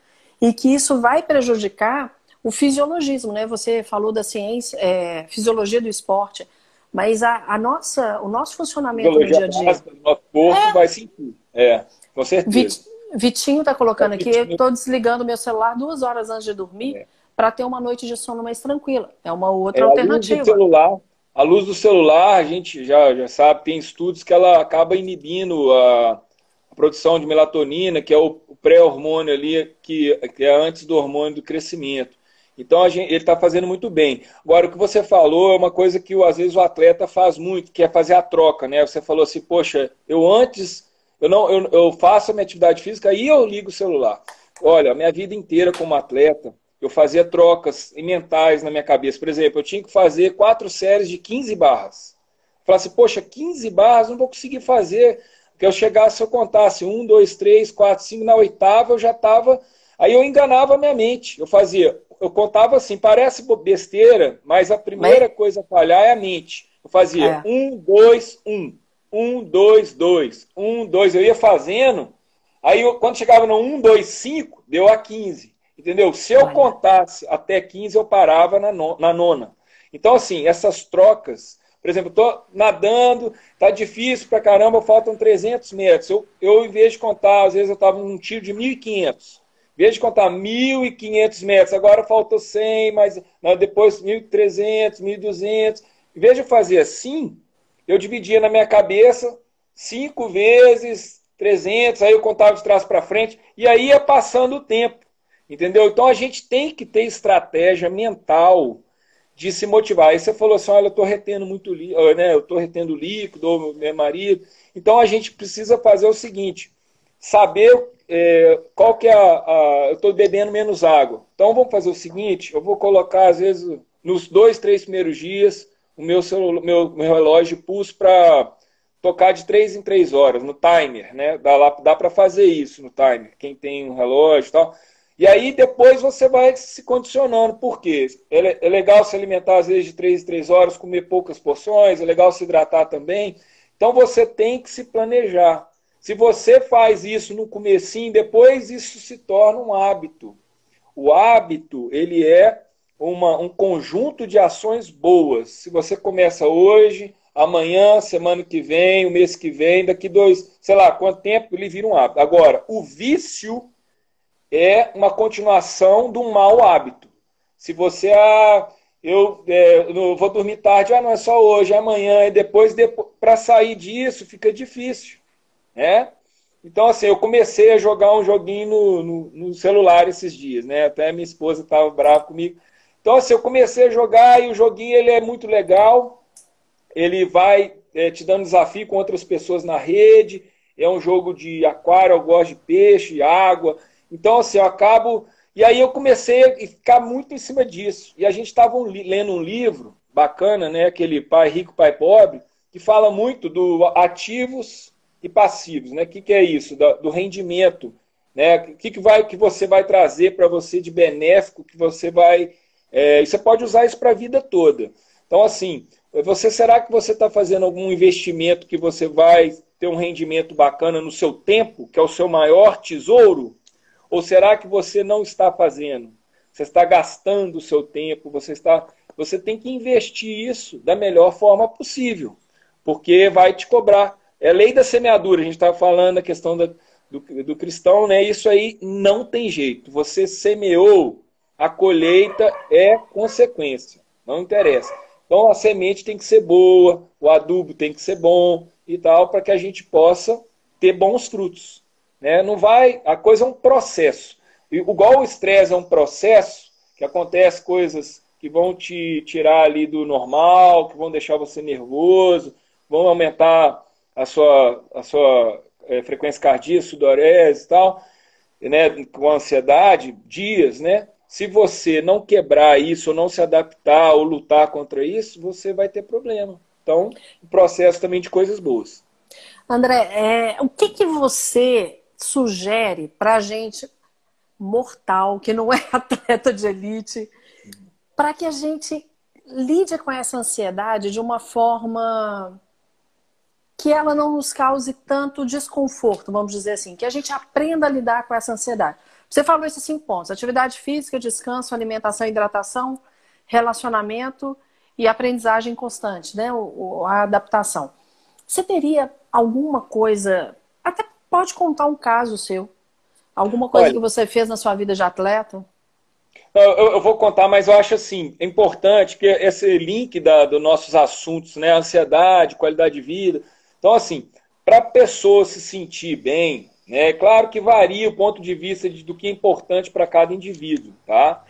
e que isso vai prejudicar o fisiologismo, né? Você falou da ciência, é, fisiologia do esporte. Mas a, a nossa, o nosso funcionamento no dia a dia. O nosso corpo é. vai sentir. É, com certeza. Vitinho está colocando aqui, eu estou desligando meu celular duas horas antes de dormir é. Para ter uma noite de sono mais tranquila. É uma outra é, alternativa. A luz, do celular, a luz do celular, a gente já, já sabe, tem estudos que ela acaba inibindo a, a produção de melatonina, que é o, pré-hormônio ali, que, que é antes do hormônio do crescimento. Então gente, ele está fazendo muito bem. Agora, o que você falou é uma coisa que às vezes o atleta faz muito, que é fazer a troca, né? Você falou assim, poxa, eu antes, eu não, eu, eu faço a minha atividade física e eu ligo o celular. Olha, a minha vida inteira como atleta, eu fazia trocas mentais na minha cabeça. Por exemplo, eu tinha que fazer quatro séries de 15 barras. Eu falasse, poxa, 15 barras não vou conseguir fazer. Porque eu chegasse, eu contasse um, dois, três, quatro, cinco, na oitava eu já estava. Aí eu enganava a minha mente. Eu fazia eu contava assim, parece besteira, mas a primeira mas... coisa a falhar é a mente. Eu fazia é. um, dois, um. Um, dois, dois. Um, dois. Eu ia fazendo. Aí, eu, quando chegava no um, dois, cinco, deu a 15. Entendeu? Se eu contasse até 15, eu parava na, no, na nona. Então, assim, essas trocas. Por exemplo, estou nadando, tá difícil pra caramba, faltam 300 metros. Eu, eu, em vez de contar, às vezes eu estava num tiro de 1.500. vez de contar 1.500 metros, agora faltou 100, mas não, depois 1.300, 1.200. Em vez de fazer assim, eu dividia na minha cabeça cinco vezes 300, aí eu contava de trás para frente, e aí ia passando o tempo. Entendeu? Então a gente tem que ter estratégia mental de se motivar. Aí você falou assim: olha, eu estou retendo muito líquido, né? eu estou retendo líquido, meu marido. Então a gente precisa fazer o seguinte: saber é, qual que é a, a eu estou bebendo menos água. Então vamos fazer o seguinte: eu vou colocar, às vezes, nos dois, três primeiros dias, o meu, celular, meu, meu relógio pulso para tocar de três em três horas, no timer, né? Dá, dá para fazer isso no timer, quem tem um relógio e tal. E aí depois você vai se condicionando. Por quê? É, é legal se alimentar às vezes de 3 em 3 horas, comer poucas porções, é legal se hidratar também. Então você tem que se planejar. Se você faz isso no comecinho, depois isso se torna um hábito. O hábito, ele é uma, um conjunto de ações boas. Se você começa hoje, amanhã, semana que vem, o mês que vem, daqui dois, sei lá, quanto tempo ele vira um hábito. Agora, o vício é uma continuação de um mau hábito. Se você, ah, eu, é, eu vou dormir tarde, ah, não é só hoje, é amanhã, e depois, depois para sair disso fica difícil, né? Então, assim, eu comecei a jogar um joguinho no, no, no celular esses dias, né? Até minha esposa estava brava comigo. Então, assim, eu comecei a jogar e o joguinho ele é muito legal. Ele vai é, te dando desafio com outras pessoas na rede. É um jogo de aquário, eu gosto de peixe, água. Então, assim, eu acabo. E aí eu comecei a ficar muito em cima disso. E a gente estava lendo um livro bacana, né? Aquele Pai Rico, Pai Pobre, que fala muito do ativos e passivos, né? O que, que é isso? Do, rendimento, né? O que, que, vai, que você vai trazer para você de benéfico, que você vai. É, você pode usar isso para a vida toda. Então, assim, você será que você está fazendo algum investimento que você vai ter um rendimento bacana no seu tempo, que é o seu maior tesouro? Ou será que você não está fazendo? Você está gastando o seu tempo, você está. Você tem que investir isso da melhor forma possível, porque vai te cobrar. É lei da semeadura, a gente estava falando a questão da, do, do cristão, né? Isso aí não tem jeito. Você semeou, a colheita é consequência, não interessa. Então a semente tem que ser boa, o adubo tem que ser bom e tal, para que a gente possa ter bons frutos. Né? Não vai, a coisa é um processo. Igual o estresse é um processo, que acontece coisas que vão te tirar ali do normal, que vão deixar você nervoso, vão aumentar a sua, a sua é, frequência cardíaca, sudorese e tal, né, com ansiedade, dias, né? Se você não quebrar isso, ou não se adaptar, ou lutar contra isso, você vai ter problema. Então, processo também de coisas boas. André, é, o que, que você sugere para gente mortal, que não é atleta de elite, para que a gente lide com essa ansiedade de uma forma que ela não nos cause tanto desconforto, vamos dizer assim, que a gente aprenda a lidar com essa ansiedade. Você falou esses cinco pontos: atividade física, descanso, alimentação, hidratação, relacionamento e aprendizagem constante, né? a adaptação. Você teria alguma coisa, até Pode contar um caso seu. Alguma coisa Olha, que você fez na sua vida de atleta? Eu, eu, vou contar, mas eu acho assim, é importante que esse link da, dos nossos assuntos, né? Ansiedade, qualidade de vida. Então, assim, para a pessoa se sentir bem, né? É claro que varia o ponto de vista de, do que é importante para cada indivíduo, tá?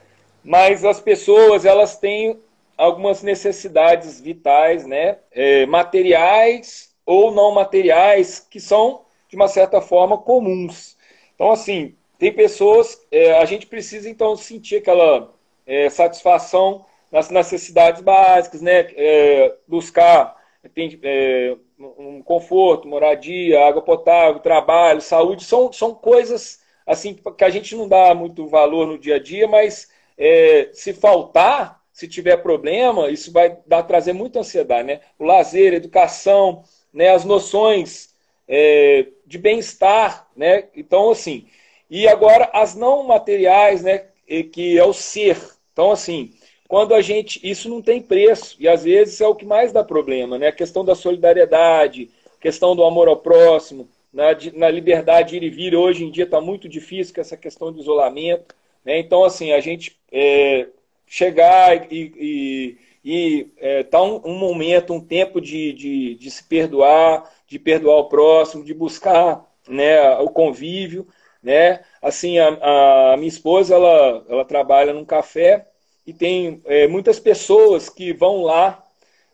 Mas as pessoas, elas têm algumas necessidades vitais, né? É, materiais ou não materiais, que são de uma certa forma, comuns. Então, assim, tem pessoas, é, a gente precisa então sentir aquela é, satisfação nas necessidades básicas, né? É, buscar tem, é, um conforto, moradia, água potável, trabalho, saúde, são, são coisas assim que a gente não dá muito valor no dia a dia, mas é, se faltar, se tiver problema, isso vai dar, trazer muita ansiedade, né? O lazer, educação, né? as noções é, de bem-estar, né? Então, assim, e agora as não materiais, né? Que é o ser. Então, assim, quando a gente. Isso não tem preço, e às vezes é o que mais dá problema, né? A questão da solidariedade, questão do amor ao próximo, na, na liberdade de ir e vir. Hoje em dia está muito difícil com essa questão do isolamento. Né? Então, assim, a gente é, chegar e, e, e é, tá um, um, momento, um tempo de, de, de, se perdoar, de perdoar o próximo, de buscar né, o convívio. Né? Assim, a, a minha esposa, ela, ela trabalha num café e tem é, muitas pessoas que vão lá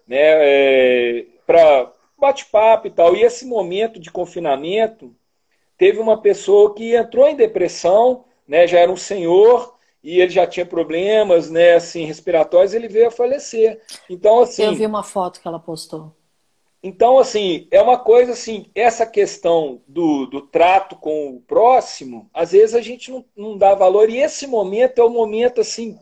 né, é, para bate-papo e tal. E esse momento de confinamento, teve uma pessoa que entrou em depressão, né, já era um senhor e ele já tinha problemas, né, assim, respiratórios, ele veio a falecer. Então, assim, eu vi uma foto que ela postou. Então, assim, é uma coisa assim, essa questão do, do trato com o próximo, às vezes a gente não, não dá valor, e esse momento é o momento, assim,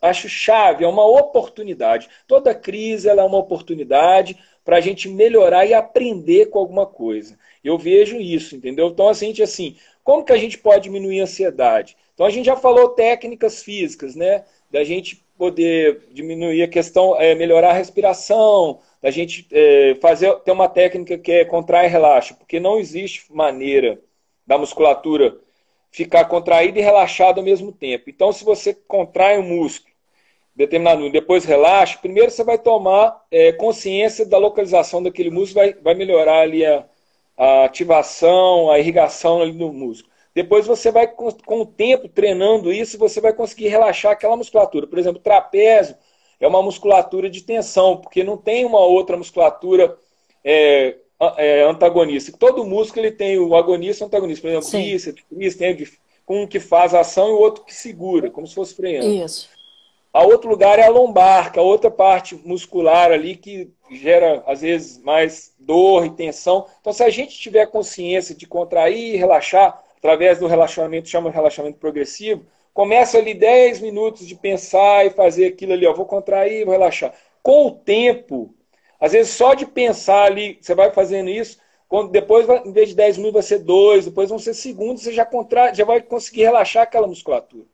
acho chave, é uma oportunidade. Toda crise ela é uma oportunidade para a gente melhorar e aprender com alguma coisa. Eu vejo isso, entendeu? Então, a gente, assim, como que a gente pode diminuir a ansiedade? Então, a gente já falou técnicas físicas, né? Da gente poder diminuir a questão, é, melhorar a respiração, da gente é, fazer, ter uma técnica que é contrai e relaxa, porque não existe maneira da musculatura ficar contraída e relaxada ao mesmo tempo. Então, se você contrai o músculo determinado depois relaxa, primeiro você vai tomar é, consciência da localização daquele músculo, vai, vai melhorar ali a, a ativação, a irrigação ali no músculo. Depois você vai, com o tempo, treinando isso, você vai conseguir relaxar aquela musculatura. Por exemplo, trapézio é uma musculatura de tensão, porque não tem uma outra musculatura é, é, antagonista. Todo músculo ele tem o agonista e o antagonista. Por exemplo, bíceps, bíceps tem um que faz a ação e o outro que segura, como se fosse freando. Isso. A outro lugar é a lombar, que é a outra parte muscular ali que gera, às vezes, mais dor e tensão. Então, se a gente tiver consciência de contrair e relaxar, através do relaxamento, chama relaxamento progressivo, começa ali 10 minutos de pensar e fazer aquilo ali, ó, vou contrair, vou relaxar. Com o tempo, às vezes só de pensar ali, você vai fazendo isso, quando depois, em vez de 10 minutos, vai ser 2, depois vão ser segundos, você já, contra, já vai conseguir relaxar aquela musculatura.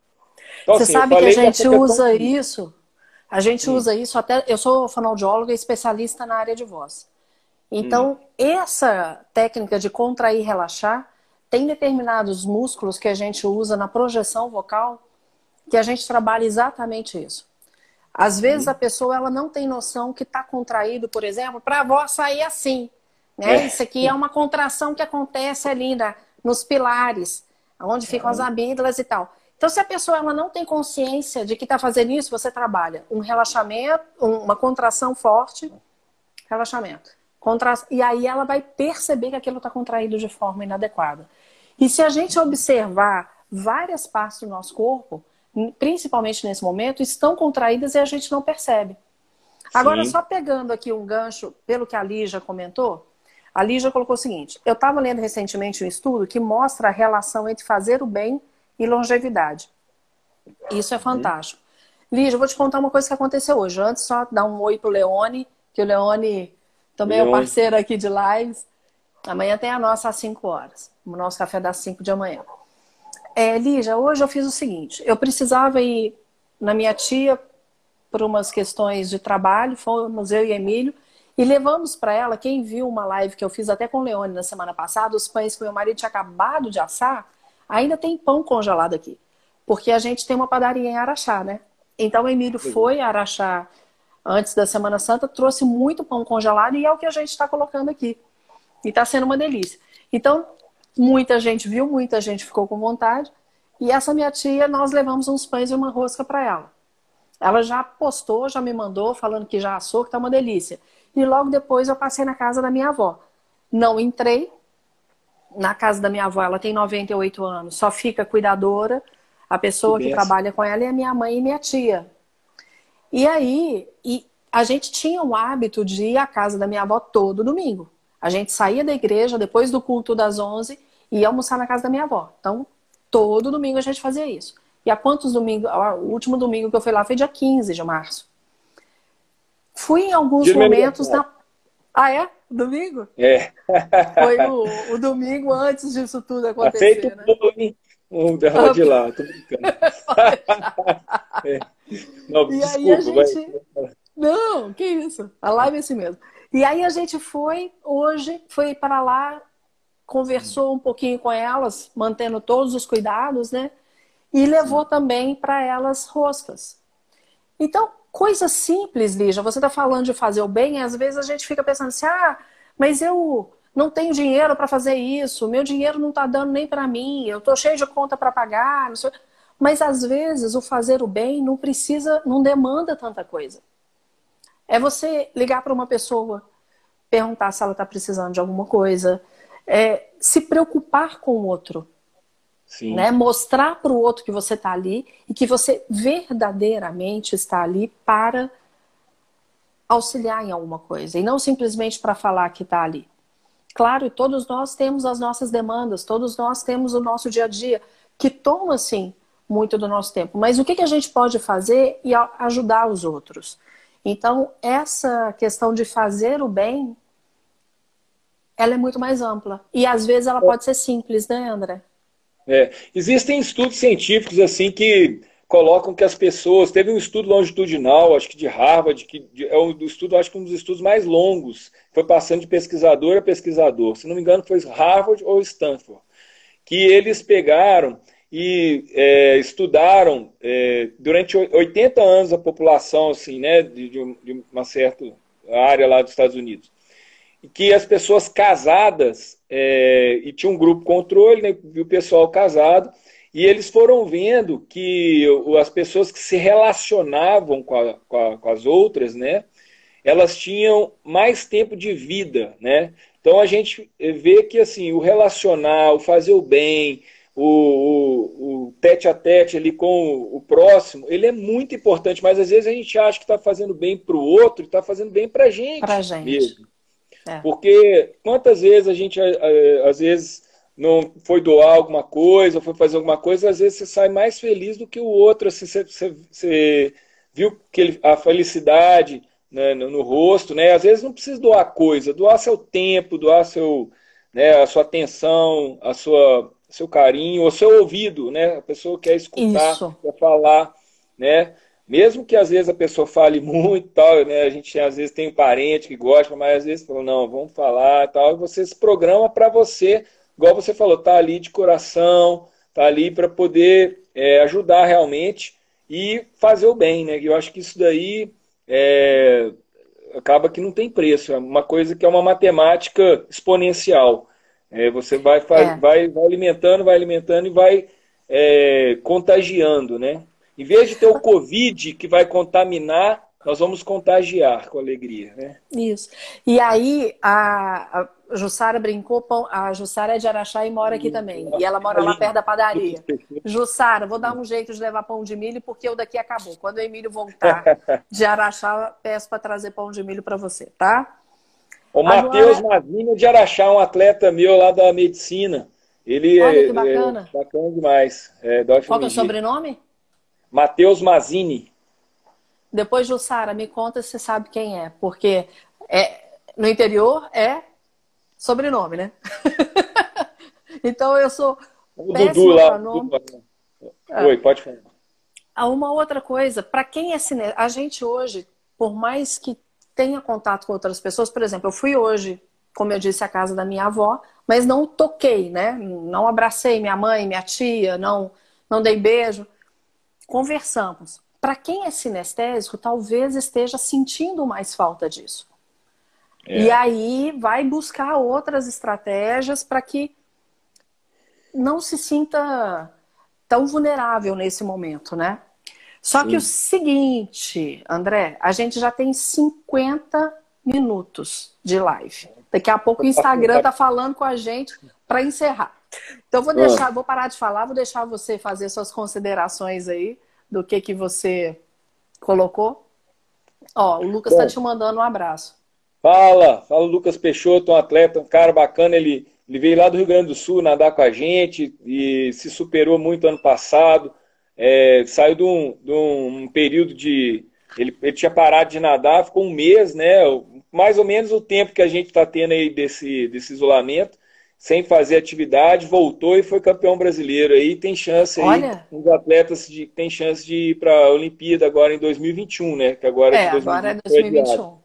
Então, Você assim, sabe que a gente usa isso, a gente Sim. usa isso até. Eu sou fonoaudióloga e especialista na área de voz. Então, hum. essa técnica de contrair e relaxar tem determinados músculos que a gente usa na projeção vocal que a gente trabalha exatamente isso. Às vezes hum. a pessoa ela não tem noção que está contraído, por exemplo, para a voz sair assim. Né? É. Isso aqui é uma contração que acontece ali na, nos pilares, onde ficam as amígdalas e tal. Então, se a pessoa ela não tem consciência de que está fazendo isso, você trabalha um relaxamento, uma contração forte, relaxamento. Contra... E aí ela vai perceber que aquilo está contraído de forma inadequada. E se a gente observar várias partes do nosso corpo, principalmente nesse momento, estão contraídas e a gente não percebe. Sim. Agora, só pegando aqui um gancho, pelo que a Lígia comentou, a Lígia colocou o seguinte: eu estava lendo recentemente um estudo que mostra a relação entre fazer o bem e longevidade. Isso é uhum. fantástico. Lígia, eu vou te contar uma coisa que aconteceu hoje. Antes, só dar um oi pro Leone, que o Leone também é um parceiro aqui de lives. Amanhã tem a nossa às 5 horas. O nosso café das 5 de amanhã. É, Lígia, hoje eu fiz o seguinte: eu precisava ir na minha tia por umas questões de trabalho, fomos eu e Emílio, e levamos para ela, quem viu uma live que eu fiz até com o Leone na semana passada, os pães que meu marido tinha acabado de assar, ainda tem pão congelado aqui. Porque a gente tem uma padaria em Araxá, né? Então o Emílio foi a Araxá antes da Semana Santa, trouxe muito pão congelado e é o que a gente está colocando aqui. E está sendo uma delícia. Então, muita gente viu, muita gente ficou com vontade. E essa minha tia, nós levamos uns pães e uma rosca para ela. Ela já postou, já me mandou, falando que já assou, que tá uma delícia. E logo depois eu passei na casa da minha avó. Não entrei, na casa da minha avó, ela tem 98 anos, só fica cuidadora, a pessoa que, que trabalha com ela é a minha mãe e minha tia. E aí, e a gente tinha o hábito de ir à casa da minha avó todo domingo. A gente saía da igreja depois do culto das 11 e ia almoçar na casa da minha avó. Então, todo domingo a gente fazia isso. E há quantos domingos? O último domingo que eu fui lá foi dia 15 de março. Fui em alguns momentos na. Ah, é? Domingo? É. Foi o, o domingo antes disso tudo tá acontecer, Aceito né? Bolo, um dela de lá, tô brincando. é. Não, e desculpa, aí a gente... Vai... Não, que isso. A live é assim mesmo. E aí a gente foi, hoje, foi para lá conversou um pouquinho com elas, mantendo todos os cuidados, né? E levou também para elas roscas. Então, coisa simples, Lígia. Você está falando de fazer o bem, e às vezes a gente fica pensando assim, ah, mas eu não tenho dinheiro para fazer isso, meu dinheiro não está dando nem para mim, eu estou cheio de conta para pagar, mas às vezes o fazer o bem não precisa, não demanda tanta coisa. É você ligar para uma pessoa, perguntar se ela está precisando de alguma coisa, é, se preocupar com o outro. Sim. Né? Mostrar para o outro que você está ali e que você verdadeiramente está ali para auxiliar em alguma coisa e não simplesmente para falar que está ali. Claro, todos nós temos as nossas demandas, todos nós temos o nosso dia a dia que toma assim muito do nosso tempo. Mas o que, que a gente pode fazer e ajudar os outros? Então, essa questão de fazer o bem ela é muito mais ampla. E às vezes ela pode ser simples, né, André? É. Existem estudos científicos assim que colocam que as pessoas. Teve um estudo longitudinal, acho que de Harvard, que é um estudo, acho que um dos estudos mais longos, foi passando de pesquisador a pesquisador. Se não me engano, foi Harvard ou Stanford. Que eles pegaram e é, estudaram é, durante 80 anos a população assim, né, de, de uma certa área lá dos Estados Unidos que as pessoas casadas, é, e tinha um grupo controle, né, o pessoal casado, e eles foram vendo que as pessoas que se relacionavam com, a, com, a, com as outras, né, elas tinham mais tempo de vida, né? Então a gente vê que assim o relacionar, o fazer o bem, o, o, o, tete a tete ali com o próximo, ele é muito importante, mas às vezes a gente acha que está fazendo bem para o outro e está fazendo bem para a gente. Para a gente. Mesmo. É. Porque quantas vezes a gente, às vezes, não foi doar alguma coisa, foi fazer alguma coisa, às vezes você sai mais feliz do que o outro. Assim, você, você, você viu que ele, a felicidade né, no, no, rosto, né? Às vezes não precisa doar coisa, doar seu tempo, doar seu, né, a sua atenção, a sua seu carinho, o seu ouvido, né? A pessoa quer escutar, Isso. quer falar, né? Mesmo que às vezes a pessoa fale muito tal, né? A gente às vezes tem um parente que gosta, mas às vezes fala, não, vamos falar tal. E você se programa para você, igual você falou, tá ali de coração, tá ali para poder é, ajudar realmente e fazer o bem, né? Eu acho que isso daí é, acaba que não tem preço. É uma coisa que é uma matemática exponencial. É, você vai, é. vai, vai alimentando, vai alimentando e vai é, contagiando, né? Em vez de ter o Covid que vai contaminar, nós vamos contagiar com alegria, né? Isso. E aí a, a Jussara brincou, a Jussara é de Araxá e mora aqui também. E ela mora lá perto da padaria. Jussara, vou dar um jeito de levar pão de milho porque o daqui acabou. Quando o Emílio voltar de Araxá, peço para trazer pão de milho para você, tá? O Matheus Mazinho de Araxá, um atleta meu lá da medicina. Ele Olha, que bacana. É, bacana demais. É, Qual é o sobrenome? Matheus Mazini. Depois, Jussara, me conta se você sabe quem é, porque é, no interior é sobrenome, né? então eu sou o Dudu lá. Nome. É. Oi, pode falar. Uma outra coisa, para quem é cine... a gente hoje, por mais que tenha contato com outras pessoas, por exemplo, eu fui hoje, como eu disse, à casa da minha avó, mas não toquei, né? Não abracei minha mãe, minha tia, não, não dei beijo conversamos. Para quem é sinestésico, talvez esteja sentindo mais falta disso. É. E aí vai buscar outras estratégias para que não se sinta tão vulnerável nesse momento, né? Só Sim. que o seguinte, André, a gente já tem 50 minutos de live. Daqui a pouco o Instagram tá falando com a gente para encerrar. Então vou deixar, vou parar de falar, vou deixar você fazer suas considerações aí do que que você colocou. Ó, o Lucas está te mandando um abraço. Fala, fala Lucas Peixoto, um atleta, um cara bacana, ele, ele veio lá do Rio Grande do Sul nadar com a gente e se superou muito ano passado. É, saiu de um, de um período de. Ele, ele tinha parado de nadar, ficou um mês, né? Mais ou menos o tempo que a gente está tendo aí desse, desse isolamento sem fazer atividade, voltou e foi campeão brasileiro. Aí tem chance aí, os atletas de, tem chance de ir para a Olimpíada agora em 2021, né? Que agora é, agora é 2021.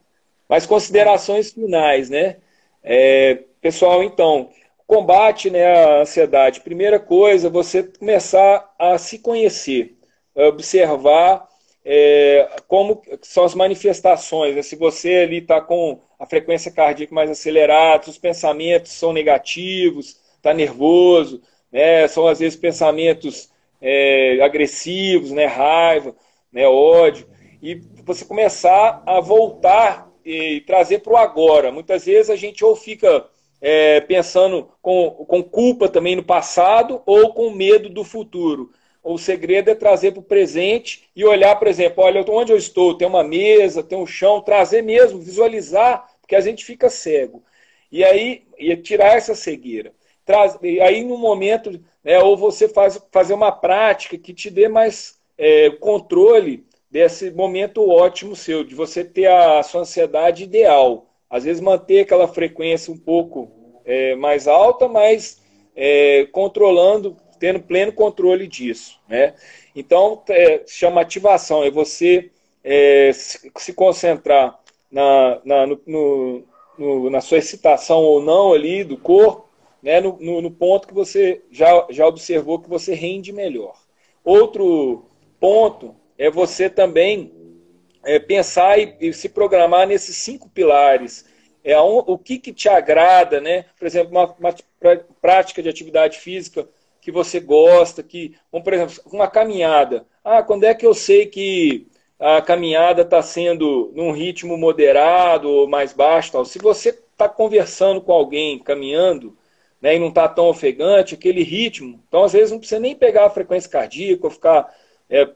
Mas considerações finais, né? É, pessoal, então, combate né, a ansiedade? Primeira coisa, você começar a se conhecer, observar é, como são as manifestações. Né? Se você ali está com a frequência cardíaca mais acelerada, os pensamentos são negativos, está nervoso, né? são às vezes pensamentos é, agressivos, né? raiva, né? ódio, e você começar a voltar e trazer para o agora. Muitas vezes a gente ou fica é, pensando com, com culpa também no passado ou com medo do futuro. O segredo é trazer para o presente e olhar, por exemplo, olha onde eu estou, tem uma mesa, tem um chão, trazer mesmo, visualizar, porque a gente fica cego. E aí, e tirar essa cegueira. Traz, e aí, no momento, né, ou você faz fazer uma prática que te dê mais é, controle desse momento ótimo seu, de você ter a, a sua ansiedade ideal. Às vezes manter aquela frequência um pouco é, mais alta, mas é, controlando tendo pleno controle disso. Né? Então, é, chama ativação, é você é, se, se, concentrar na, na, no, no, no, na sua excitação ou não ali do corpo, né, no, no, ponto que você já, já observou que você rende melhor. Outro ponto é você também é, pensar e, e, se programar nesses cinco pilares. É o que, que te agrada, né? Por exemplo, uma, uma prática de atividade física que você gosta, que, como, por exemplo, uma caminhada. Ah, quando é que eu sei que a caminhada está sendo num ritmo moderado ou mais baixo? Tal? Se você está conversando com alguém, caminhando, né, e não está tão ofegante, aquele ritmo, então às vezes não precisa nem pegar a frequência cardíaca ou ficar é,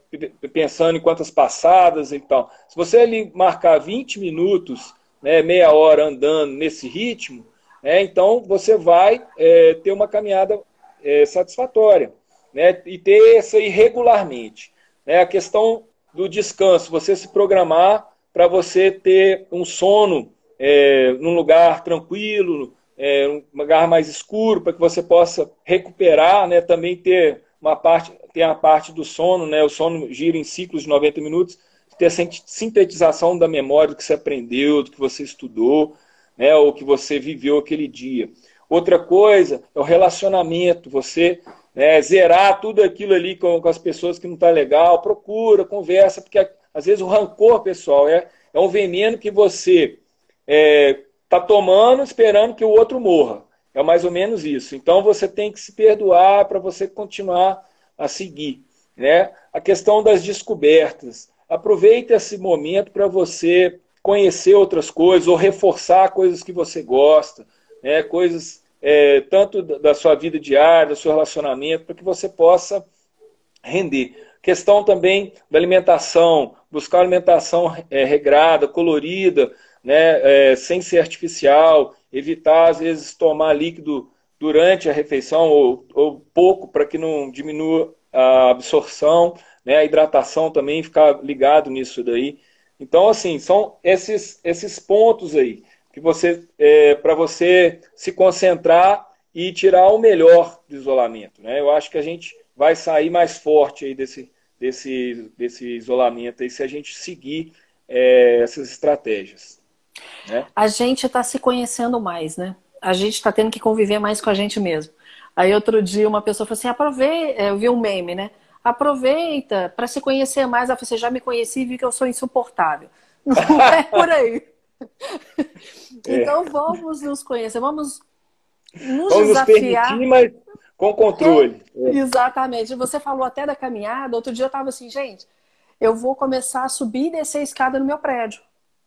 pensando em quantas passadas e tal. Se você ali marcar 20 minutos, né, meia hora andando nesse ritmo, é, então você vai é, ter uma caminhada é, satisfatória. Né? E ter isso aí regularmente. Né? A questão do descanso, você se programar para você ter um sono é, num lugar tranquilo, é, um lugar mais escuro, para que você possa recuperar, né? também ter uma parte, tem a parte do sono, né? o sono gira em ciclos de 90 minutos, ter a sintetização da memória do que você aprendeu, do que você estudou, né? ou que você viveu aquele dia. Outra coisa é o relacionamento, você né, zerar tudo aquilo ali com, com as pessoas que não está legal, procura, conversa, porque às vezes o rancor, pessoal, é, é um veneno que você é, tá tomando esperando que o outro morra. É mais ou menos isso. Então você tem que se perdoar para você continuar a seguir. Né? A questão das descobertas. Aproveite esse momento para você conhecer outras coisas ou reforçar coisas que você gosta né, coisas é, tanto da sua vida diária, do seu relacionamento, para que você possa render. Questão também da alimentação, buscar alimentação é, regrada, colorida, né, é, sem ser artificial, evitar às vezes tomar líquido durante a refeição ou, ou pouco para que não diminua a absorção, né, a hidratação também, ficar ligado nisso daí. Então, assim, são esses, esses pontos aí que você é, para você se concentrar e tirar o melhor do isolamento. Né? Eu acho que a gente vai sair mais forte aí desse, desse, desse isolamento aí se a gente seguir é, essas estratégias. Né? A gente está se conhecendo mais, né? A gente está tendo que conviver mais com a gente mesmo. Aí outro dia uma pessoa falou assim, aproveita, é, eu vi um meme, né? Aproveita para se conhecer mais. Você já me conheci e vi que eu sou insuportável. Não é por aí. É. Então vamos nos conhecer, vamos nos vamos desafiar. Nos mas com controle. É. Exatamente. Você falou até da caminhada. Outro dia eu estava assim, gente, eu vou começar a subir e descer a escada no meu prédio.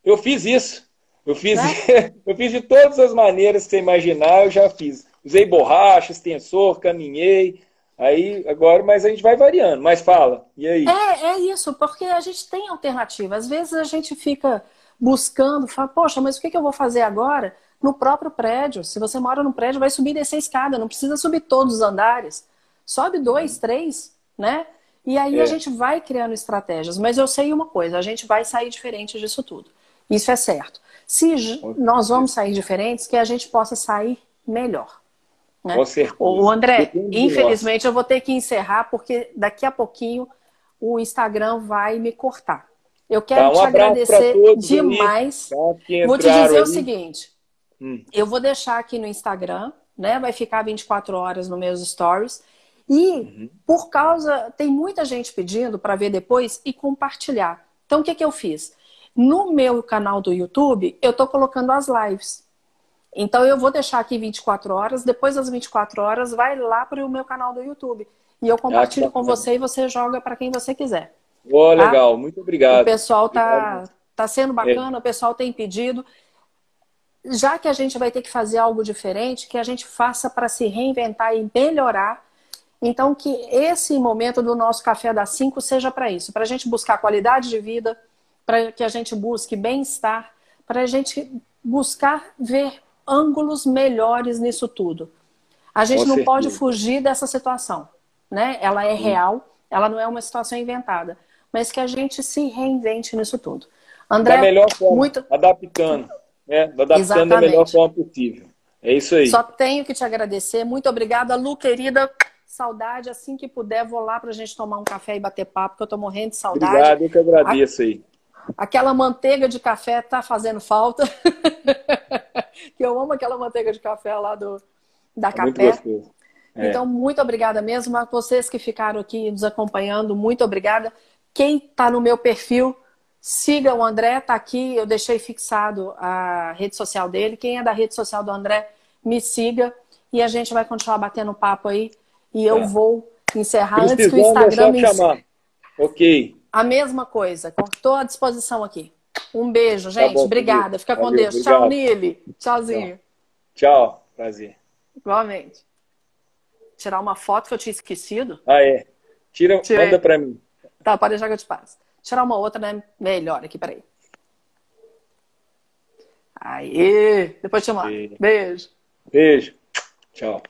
Eu fiz isso. Eu fiz, né? eu fiz de todas as maneiras que você imaginar, eu já fiz. Usei borracha, extensor, caminhei. Aí, agora, mas a gente vai variando. Mas fala, e aí? É, é isso, porque a gente tem alternativa. Às vezes a gente fica buscando, fala, poxa, mas o que, eu vou fazer agora? No próprio prédio. Se você mora no prédio, vai subir e descer a escada, não precisa subir todos os andares. Sobe dois, três, né? E aí é. a gente vai criando estratégias. Mas eu sei uma coisa, a gente vai sair diferente disso tudo. Isso é certo. Se nós vamos sair diferentes, que a gente possa sair melhor. Né? O André, infelizmente eu vou ter que encerrar, porque daqui a pouquinho o Instagram vai me cortar. Eu quero tá, um te agradecer demais. Tá, vou te dizer aí. o seguinte: hum. eu vou deixar aqui no Instagram né? Vai ficar 24 horas nos meus stories. E uhum. por causa, tem muita gente pedindo para ver depois e compartilhar. Então o que, que eu fiz? No meu canal do YouTube, eu estou colocando as lives. Então eu vou deixar aqui 24 horas, depois das 24 horas vai lá para o meu canal do YouTube. E eu compartilho ah, com você e você joga para quem você quiser. Oh, tá? legal, muito obrigado. O pessoal tá, tá sendo bacana, é. o pessoal tem pedido. Já que a gente vai ter que fazer algo diferente, que a gente faça para se reinventar e melhorar. Então, que esse momento do nosso Café das 5 seja para isso, para a gente buscar qualidade de vida, para que a gente busque bem-estar, para a gente buscar ver ângulos melhores nisso tudo. A gente Com não certeza. pode fugir dessa situação, né? Ela é real, ela não é uma situação inventada, mas que a gente se reinvente nisso tudo. André, da melhor forma, muito... adaptando, né? Adaptando Exatamente. da melhor forma possível. É isso aí. Só tenho que te agradecer. Muito obrigada, Lu, querida. Saudade, assim que puder, vou lá para a gente tomar um café e bater papo, porque eu estou morrendo de saudade. Obrigado, eu que agradeço aí. Aquela manteiga de café tá fazendo falta. que eu amo aquela manteiga de café lá do, da é Capé. É. Então, muito obrigada mesmo. A vocês que ficaram aqui nos acompanhando, muito obrigada. Quem está no meu perfil, siga o André, está aqui. Eu deixei fixado a rede social dele. Quem é da rede social do André, me siga. E a gente vai continuar batendo papo aí. E eu é. vou encerrar antes que o Instagram me chamar. Ok. A mesma coisa. Estou à disposição aqui. Um beijo, tá gente. Tá bom, Obrigada. Fica Valeu, com Deus. Obrigado. Tchau, Nili. Tchauzinho. Tchau. Prazer. Igualmente. Tirar uma foto que eu tinha esquecido. Ah, é. Tira, Tirei. manda pra mim. Tá, pode deixar que eu te passo. Tirar uma outra, né? Melhor aqui, peraí. Aê! Depois te mando. Beijo. Beijo. Tchau.